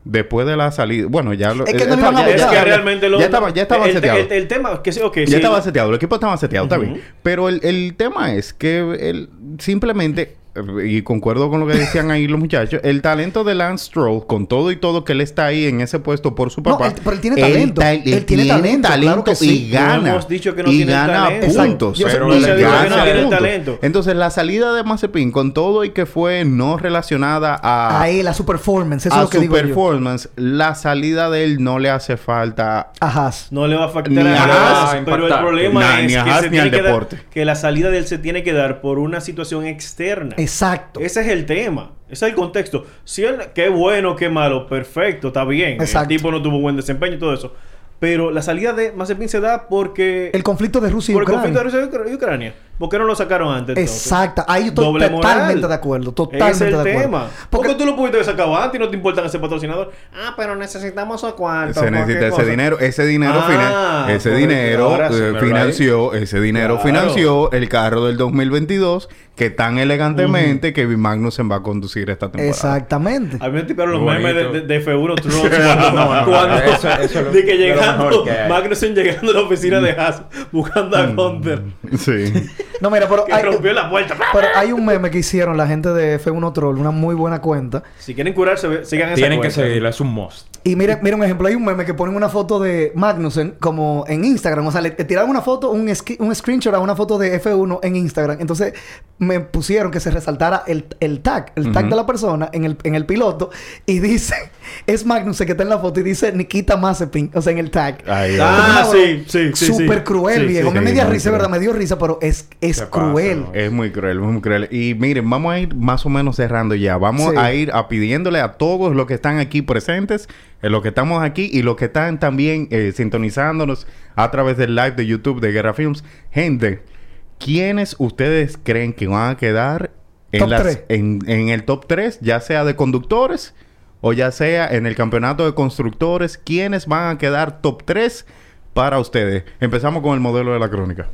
Speaker 1: después de la salida, bueno, ya lo
Speaker 3: Es que
Speaker 1: eh,
Speaker 3: no
Speaker 1: estaba- ya,
Speaker 2: es que realmente lo...
Speaker 1: ya estaba, ya estaba
Speaker 2: el,
Speaker 1: seteado.
Speaker 2: El, el tema... Que sí, ok,
Speaker 1: ya
Speaker 2: sí,
Speaker 1: estaba seteado, el equipo estaba seteado, está bien. Pero el, el tema es que él simplemente, y concuerdo con lo que decían ahí los muchachos, el talento de Lance Stroll, con todo y todo que él está ahí en ese puesto por su
Speaker 3: No,
Speaker 1: papá.
Speaker 3: él- pero él tiene talento.
Speaker 1: ta-
Speaker 3: Él tiene talento, claro que sí.
Speaker 1: y gana.
Speaker 2: No hemos dicho que no
Speaker 1: y
Speaker 2: tiene
Speaker 1: gana
Speaker 2: talento.
Speaker 1: puntos.
Speaker 4: Pero
Speaker 2: no dice que
Speaker 4: gana
Speaker 2: no talento.
Speaker 1: Entonces, la salida de Mazepin, con todo y que fue no relacionada a,
Speaker 3: A él, a su performance. Eso
Speaker 1: a
Speaker 3: es lo que
Speaker 1: su
Speaker 3: digo yo.
Speaker 1: performance, la salida de él no le hace falta
Speaker 3: A Haas.
Speaker 2: No le va a afectar
Speaker 1: Ni
Speaker 2: a Haas,
Speaker 4: Haas
Speaker 2: pero el problema
Speaker 1: Nah,
Speaker 2: es
Speaker 1: ni a
Speaker 2: que, se
Speaker 1: ni al
Speaker 2: tiene que, dar-
Speaker 1: deporte.
Speaker 2: que la salida de él se tiene que dar por una situación externa.
Speaker 3: Exacto.
Speaker 2: Ese es el tema. Ese es el contexto. Si él, qué bueno, qué malo, perfecto, está bien.
Speaker 3: Exacto.
Speaker 2: El tipo no tuvo buen desempeño y todo eso. Pero la salida de Mazepin se da porque...
Speaker 3: El conflicto de Rusia y
Speaker 2: por el
Speaker 3: Ucrania.
Speaker 2: conflicto de Rusia y Ucrania. ¿Por qué no lo sacaron antes? entonces?
Speaker 3: Exacto. Ahí yo estoy
Speaker 2: Doble
Speaker 3: totalmente
Speaker 2: moral.
Speaker 3: de acuerdo. Totalmente
Speaker 2: es el
Speaker 3: de acuerdo.
Speaker 2: tema.
Speaker 3: Porque
Speaker 2: Porque tú lo pudiste haber sacado antes y no te importa ese patrocinador. Ah, pero necesitamos a cuánto.
Speaker 1: se necesita ese
Speaker 2: cosa.
Speaker 1: dinero ese dinero
Speaker 2: Ah,
Speaker 1: finan- ese dinero
Speaker 2: sí,
Speaker 1: eh, financió ese dinero
Speaker 2: Claro.
Speaker 1: financió el carro del 2022 que tan elegantemente Kevin Magnussen va a conducir esta temporada
Speaker 3: Exactamente.
Speaker 2: A mí me tiparon los memes de, de, de F1 Trolls cuando,
Speaker 4: No, no,
Speaker 2: cuando-
Speaker 4: eso- eso es lo-
Speaker 2: de que
Speaker 4: lo
Speaker 2: llegando
Speaker 4: que. [LAUGHS]
Speaker 2: Magnussen llegando a la oficina de Haas buscando a Hunter
Speaker 1: sí
Speaker 3: No, mira, pero
Speaker 2: que
Speaker 3: hay,
Speaker 2: rompió la puerta.
Speaker 3: pero hay un meme que hicieron la gente de F1 Troll, una muy buena cuenta.
Speaker 2: Si quieren curarse, sigan esa
Speaker 4: Tienen que seguirla, es un must.
Speaker 3: Y mira, mira un ejemplo, hay un meme que ponen una foto de Magnussen como en Instagram, o sea, le, le tiraron una foto, un, screenshot a una foto de F1 en Instagram. Entonces me pusieron que se resaltara el, el tag, el tag de la persona en el, en el piloto y dice, es Magnus el que está en la foto y dice Nikita Mazepin, o sea, en el tag.
Speaker 1: Ay,
Speaker 2: Ah, sí, sí, sí.
Speaker 3: Súper
Speaker 2: sí.
Speaker 3: cruel,
Speaker 2: Sí,
Speaker 3: viejo.
Speaker 2: sí.
Speaker 3: Me
Speaker 1: muy
Speaker 3: risa. ¿verdad? Me dio risa, pero es, es
Speaker 4: ¿Qué pasa,
Speaker 3: cruel.
Speaker 4: no?
Speaker 1: Es muy cruel, muy cruel. Y miren, vamos a ir más o menos cerrando ya. Vamos
Speaker 3: Sí.
Speaker 1: a ir a pidiéndole a todos los que están aquí presentes, eh, los que estamos aquí y los que están también eh, sintonizándonos a través del live de YouTube de Guerra Films. Gente, ¿quiénes ustedes creen que van a quedar en,
Speaker 3: Top
Speaker 1: las-
Speaker 3: tres.
Speaker 1: en, en el top 3, ya sea de conductores o ya sea en el campeonato de constructores? ¿Quiénes van a quedar top 3 para ustedes? Empezamos con el modelo de la crónica.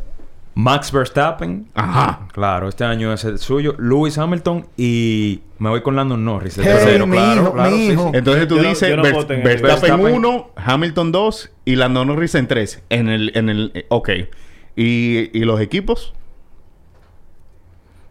Speaker 4: Max Verstappen.
Speaker 1: Ajá.
Speaker 4: Claro, este año es el suyo. Lewis Hamilton y me voy con Landon Norris. El
Speaker 3: Hey,
Speaker 4: tercero,
Speaker 3: mi
Speaker 4: claro,
Speaker 3: hijo,
Speaker 4: claro,
Speaker 3: mi
Speaker 4: sí,
Speaker 3: hijo.
Speaker 4: sí.
Speaker 1: Entonces tú
Speaker 2: Yo no-
Speaker 1: dices
Speaker 2: no el-
Speaker 1: Verstappen
Speaker 4: Verstappen.
Speaker 1: 1, Hamilton 2 y Lando Norris en 3. En el, en el, eh, ok. ¿Y, y los equipos?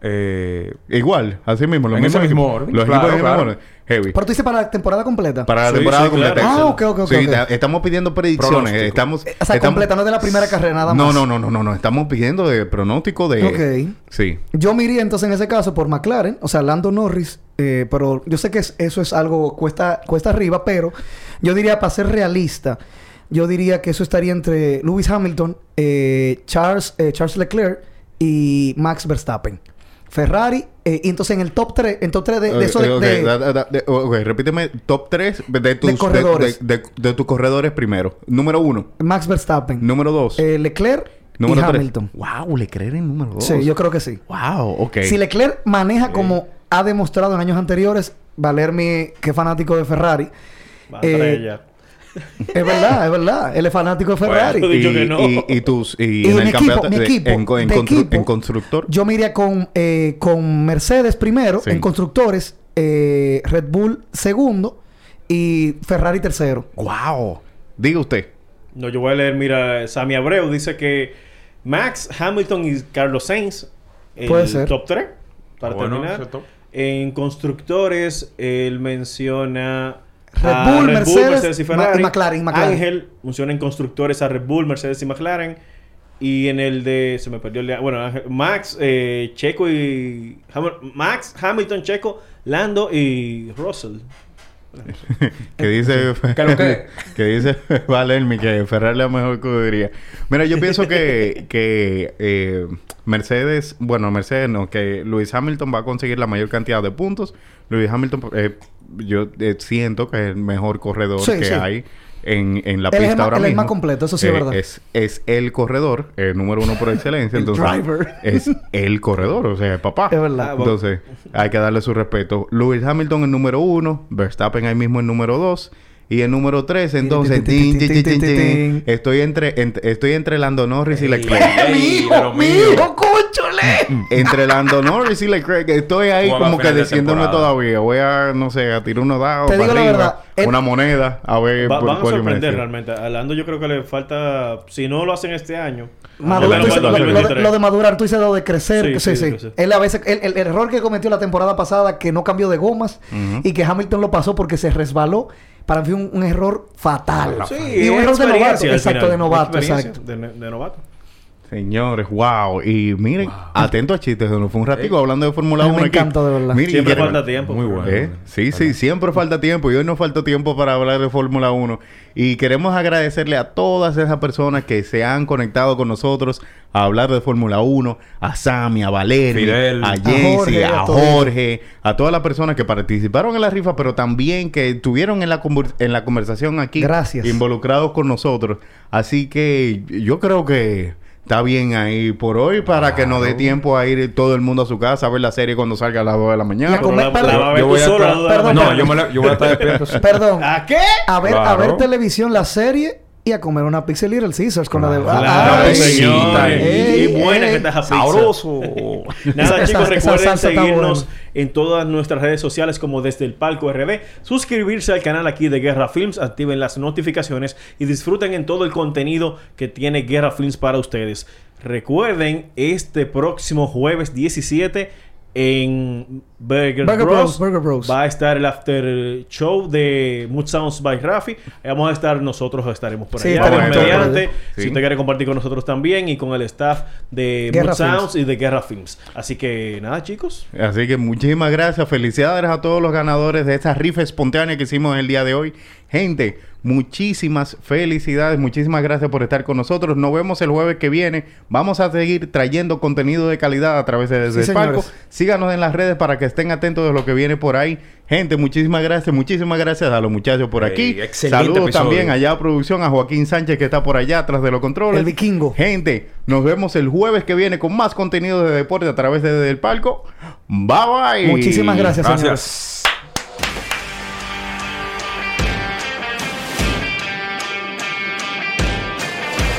Speaker 4: Eh,
Speaker 1: Igual, así mismo. Los
Speaker 4: En ese
Speaker 1: mismos
Speaker 4: mismo
Speaker 1: equipos.
Speaker 4: orden,
Speaker 1: Los
Speaker 4: claro,
Speaker 1: equipos
Speaker 4: claro.
Speaker 1: Heavy.
Speaker 3: Pero tú dices para la temporada completa.
Speaker 1: Para la
Speaker 2: Sí,
Speaker 1: temporada
Speaker 2: sí,
Speaker 1: completa.
Speaker 2: claro.
Speaker 3: Ah, ok, ok, ok,
Speaker 1: Sí, estamos pidiendo predicciones.
Speaker 4: Pronóstico.
Speaker 1: Estamos,
Speaker 3: o sea,
Speaker 1: estamos-
Speaker 3: completa, no de la primera carrera nada
Speaker 1: No,
Speaker 3: más.
Speaker 1: no, no, no, no, no. Estamos pidiendo de pronóstico de...
Speaker 3: Ok.
Speaker 1: Sí.
Speaker 3: Yo me iría entonces en ese caso por McLaren, o sea, Lando Norris, eh, pero yo sé que es- eso es algo cuesta, cuesta arriba, pero yo diría, para ser realista, yo diría que eso estaría entre Lewis Hamilton, eh, Charles, eh, Charles Leclerc y Max Verstappen. Ferrari, eh, y entonces en el top 3, en top 3 de, de eso de,
Speaker 1: Ok, ok,
Speaker 3: de-
Speaker 1: da- da- de- ok, repíteme top 3 de tus,
Speaker 3: corredores.
Speaker 1: De, de- de tus corredores primero. Número 1.
Speaker 3: Max Verstappen,
Speaker 1: Número 2.
Speaker 3: eh, Leclerc
Speaker 1: número
Speaker 3: y
Speaker 1: 3.
Speaker 3: Hamilton.
Speaker 1: Wow, Leclerc en número 2.
Speaker 3: Sí, yo creo que sí.
Speaker 1: Wow, ok.
Speaker 3: Si Leclerc maneja como ha demostrado en años anteriores, Valermi, que fanático de Ferrari,
Speaker 2: Va,
Speaker 3: Eh. [LAUGHS] es verdad, es verdad, él es fanático de Ferrari.
Speaker 2: Bueno,
Speaker 1: y,
Speaker 2: que no.
Speaker 1: y, y tus y,
Speaker 3: Y
Speaker 1: en el
Speaker 3: equipo,
Speaker 1: campeonato
Speaker 3: mi
Speaker 1: de-
Speaker 3: equipo,
Speaker 1: en, co- en
Speaker 3: de
Speaker 1: constru-
Speaker 3: equipo,
Speaker 1: en constructor
Speaker 3: Yo me iría con, eh, con Mercedes primero,
Speaker 1: Sí.
Speaker 3: en constructores, eh, Red Bull segundo y Ferrari tercero.
Speaker 1: wow diga usted
Speaker 2: No, yo voy a leer, mira, Sammy Abreu dice que Max, Hamilton y Carlos Sainz, el
Speaker 3: Puede ser.
Speaker 2: top 3, para
Speaker 4: bueno,
Speaker 2: terminar.
Speaker 4: top.
Speaker 2: En constructores, él menciona
Speaker 3: Red
Speaker 2: a
Speaker 3: Bull, Mercedes,
Speaker 2: y Ferrari.
Speaker 3: McLaren, y McLaren.
Speaker 2: Ángel menciona en constructores a Red Bull, Mercedes y McLaren. Y en el de... Se me perdió el de... Bueno, Ángel- Max, eh, Checo y... Max, Hamilton, Checo, Lando y Russell. [LAUGHS]
Speaker 1: que dice [LAUGHS]
Speaker 4: ¿Qué lo [LAUGHS] que?
Speaker 1: dice Valermi que Ferrari es la mejor escudería mira yo pienso que que eh, Mercedes bueno Mercedes no que Lewis Hamilton va a conseguir la mayor cantidad de puntos Lewis Hamilton eh, yo eh, siento que es el mejor corredor
Speaker 3: Sí,
Speaker 1: que
Speaker 3: sí.
Speaker 1: hay en, en la
Speaker 3: Él
Speaker 1: pista
Speaker 3: el más-
Speaker 1: ahora
Speaker 3: él es el
Speaker 1: mismo.
Speaker 3: más completo, eso sí es
Speaker 1: Eh,
Speaker 3: verdad.
Speaker 1: Es, es el corredor, el número uno por [LAUGHS] excelencia.
Speaker 3: El
Speaker 1: entonces,
Speaker 3: driver.
Speaker 1: Es el corredor, o sea, el papá.
Speaker 3: Es verdad.
Speaker 2: Ah,
Speaker 1: Entonces, hay que darle su respeto. Lewis Hamilton en número uno, Verstappen ahí mismo en número dos. Y en número tres, entonces, estoy entre, ent- estoy entre Lando Norris y Leclerc.
Speaker 3: ¡Mi hijo! ¡Mi hijo! ¡Cónchale!
Speaker 1: entre Lando Norris y Leclerc, estoy ahí
Speaker 4: Juega
Speaker 1: como que diciéndome todavía. Voy a, no sé, a tirar unos dados
Speaker 3: Te
Speaker 1: para
Speaker 3: digo la
Speaker 1: arriba,
Speaker 3: verdad,
Speaker 1: una moneda, a ver
Speaker 2: Va-
Speaker 1: por
Speaker 2: van a sorprender
Speaker 1: me
Speaker 2: realmente. A Lando yo creo que le falta... Si no lo hacen este año...
Speaker 3: Madurar, lo, lo de,
Speaker 2: 2023.
Speaker 3: lo de madurar, tú dices lo de crecer.
Speaker 2: Sí,
Speaker 3: sí. Él a veces, el, el error que cometió la temporada pasada, que no cambió de gomas y que Hamilton lo pasó porque se resbaló, para mí fue un, un error fatal.
Speaker 2: Sí,
Speaker 3: y un error de novato. Exacto,
Speaker 2: final.
Speaker 3: de novato, exacto.
Speaker 2: De, de novato.
Speaker 1: Señores, wow. Y miren, atento a chistes, no fue un ratico hablando de Fórmula
Speaker 3: A mí
Speaker 1: 1
Speaker 3: me
Speaker 1: aquí.
Speaker 3: encanta, de verdad.
Speaker 1: Miren,
Speaker 2: Siempre falta tiempo.
Speaker 4: Muy bueno.
Speaker 1: ¿Eh? Sí, sí, siempre falta tiempo y hoy no falta tiempo para hablar de Fórmula 1 y queremos agradecerle a todas esas personas que se han conectado con nosotros a hablar de Fórmula 1, a Sammy, a Valeria,
Speaker 4: Fidel.
Speaker 1: a
Speaker 4: A
Speaker 1: Jesse,
Speaker 3: Jorge,
Speaker 1: a. Jorge, a todas las personas que participaron en la rifa, pero también que estuvieron en la, en la conversación aquí,
Speaker 3: Gracias.
Speaker 1: involucrados con nosotros. Así que yo creo que está bien ahí por hoy para que nos dé tiempo a ir todo el mundo a su casa a ver la serie cuando salga a las 2 de la mañana.
Speaker 2: Pero la-
Speaker 3: perdón.
Speaker 2: la
Speaker 4: Yo voy a estar-
Speaker 2: a las dos de la
Speaker 3: Perdón,
Speaker 4: No,
Speaker 2: mañana.
Speaker 4: yo, me la- yo voy a estar despierto. [LAUGHS]
Speaker 3: Perdón.
Speaker 2: ¿A qué?
Speaker 3: A ver, a ver televisión, la serie y a comer una pizza Little Caesars con la de...
Speaker 2: Claro,
Speaker 3: Ay,
Speaker 2: señores.
Speaker 3: ey,
Speaker 2: y buena
Speaker 3: ey.
Speaker 2: que está esa pizza.
Speaker 4: Sabroso. [LAUGHS]
Speaker 2: Nada,
Speaker 3: Esa-
Speaker 2: chicos,
Speaker 3: esa
Speaker 2: recuerden seguirnos en todas nuestras redes sociales como desde el Palco RD, suscribirse al canal aquí de Guerra Films, activen las notificaciones y disfruten en todo el contenido que tiene Guerra Films para ustedes. Recuerden, este próximo jueves 17 en Burger,
Speaker 3: Burger
Speaker 2: Bros.
Speaker 3: Bros, Burger Bros.
Speaker 2: Va a estar el after show de Mood Sounds by Rafi. Ahí Vamos a estar nosotros, estaremos por
Speaker 3: Sí,
Speaker 2: allá.
Speaker 3: estaremos
Speaker 2: mediante.
Speaker 1: Sí.
Speaker 2: Si usted quiere compartir con nosotros también y con el staff de
Speaker 3: Guerra
Speaker 2: Mood
Speaker 3: Films.
Speaker 2: Sounds y de Guerra Films. Así que nada, chicos.
Speaker 1: Así que muchísimas gracias. Felicidades a todos los ganadores de esta rifa espontánea que hicimos el día de hoy. Gente, muchísimas felicidades. Muchísimas gracias por estar con nosotros. Nos vemos el jueves que viene. Vamos a seguir trayendo contenido de calidad a través de Desde
Speaker 3: Sí,
Speaker 1: el. Síganos en las redes para que estén atentos de lo que viene por ahí. Gente, muchísimas gracias. Muchísimas gracias a los muchachos por aquí. Saludos
Speaker 4: episodio.
Speaker 1: también allá a producción, a Joaquín Sánchez que está por allá atrás de los controles.
Speaker 3: El vikingo.
Speaker 1: Gente, nos vemos el jueves que viene con más contenido de deporte a través de Desde el Palco. Bye bye.
Speaker 3: Muchísimas gracias, señores.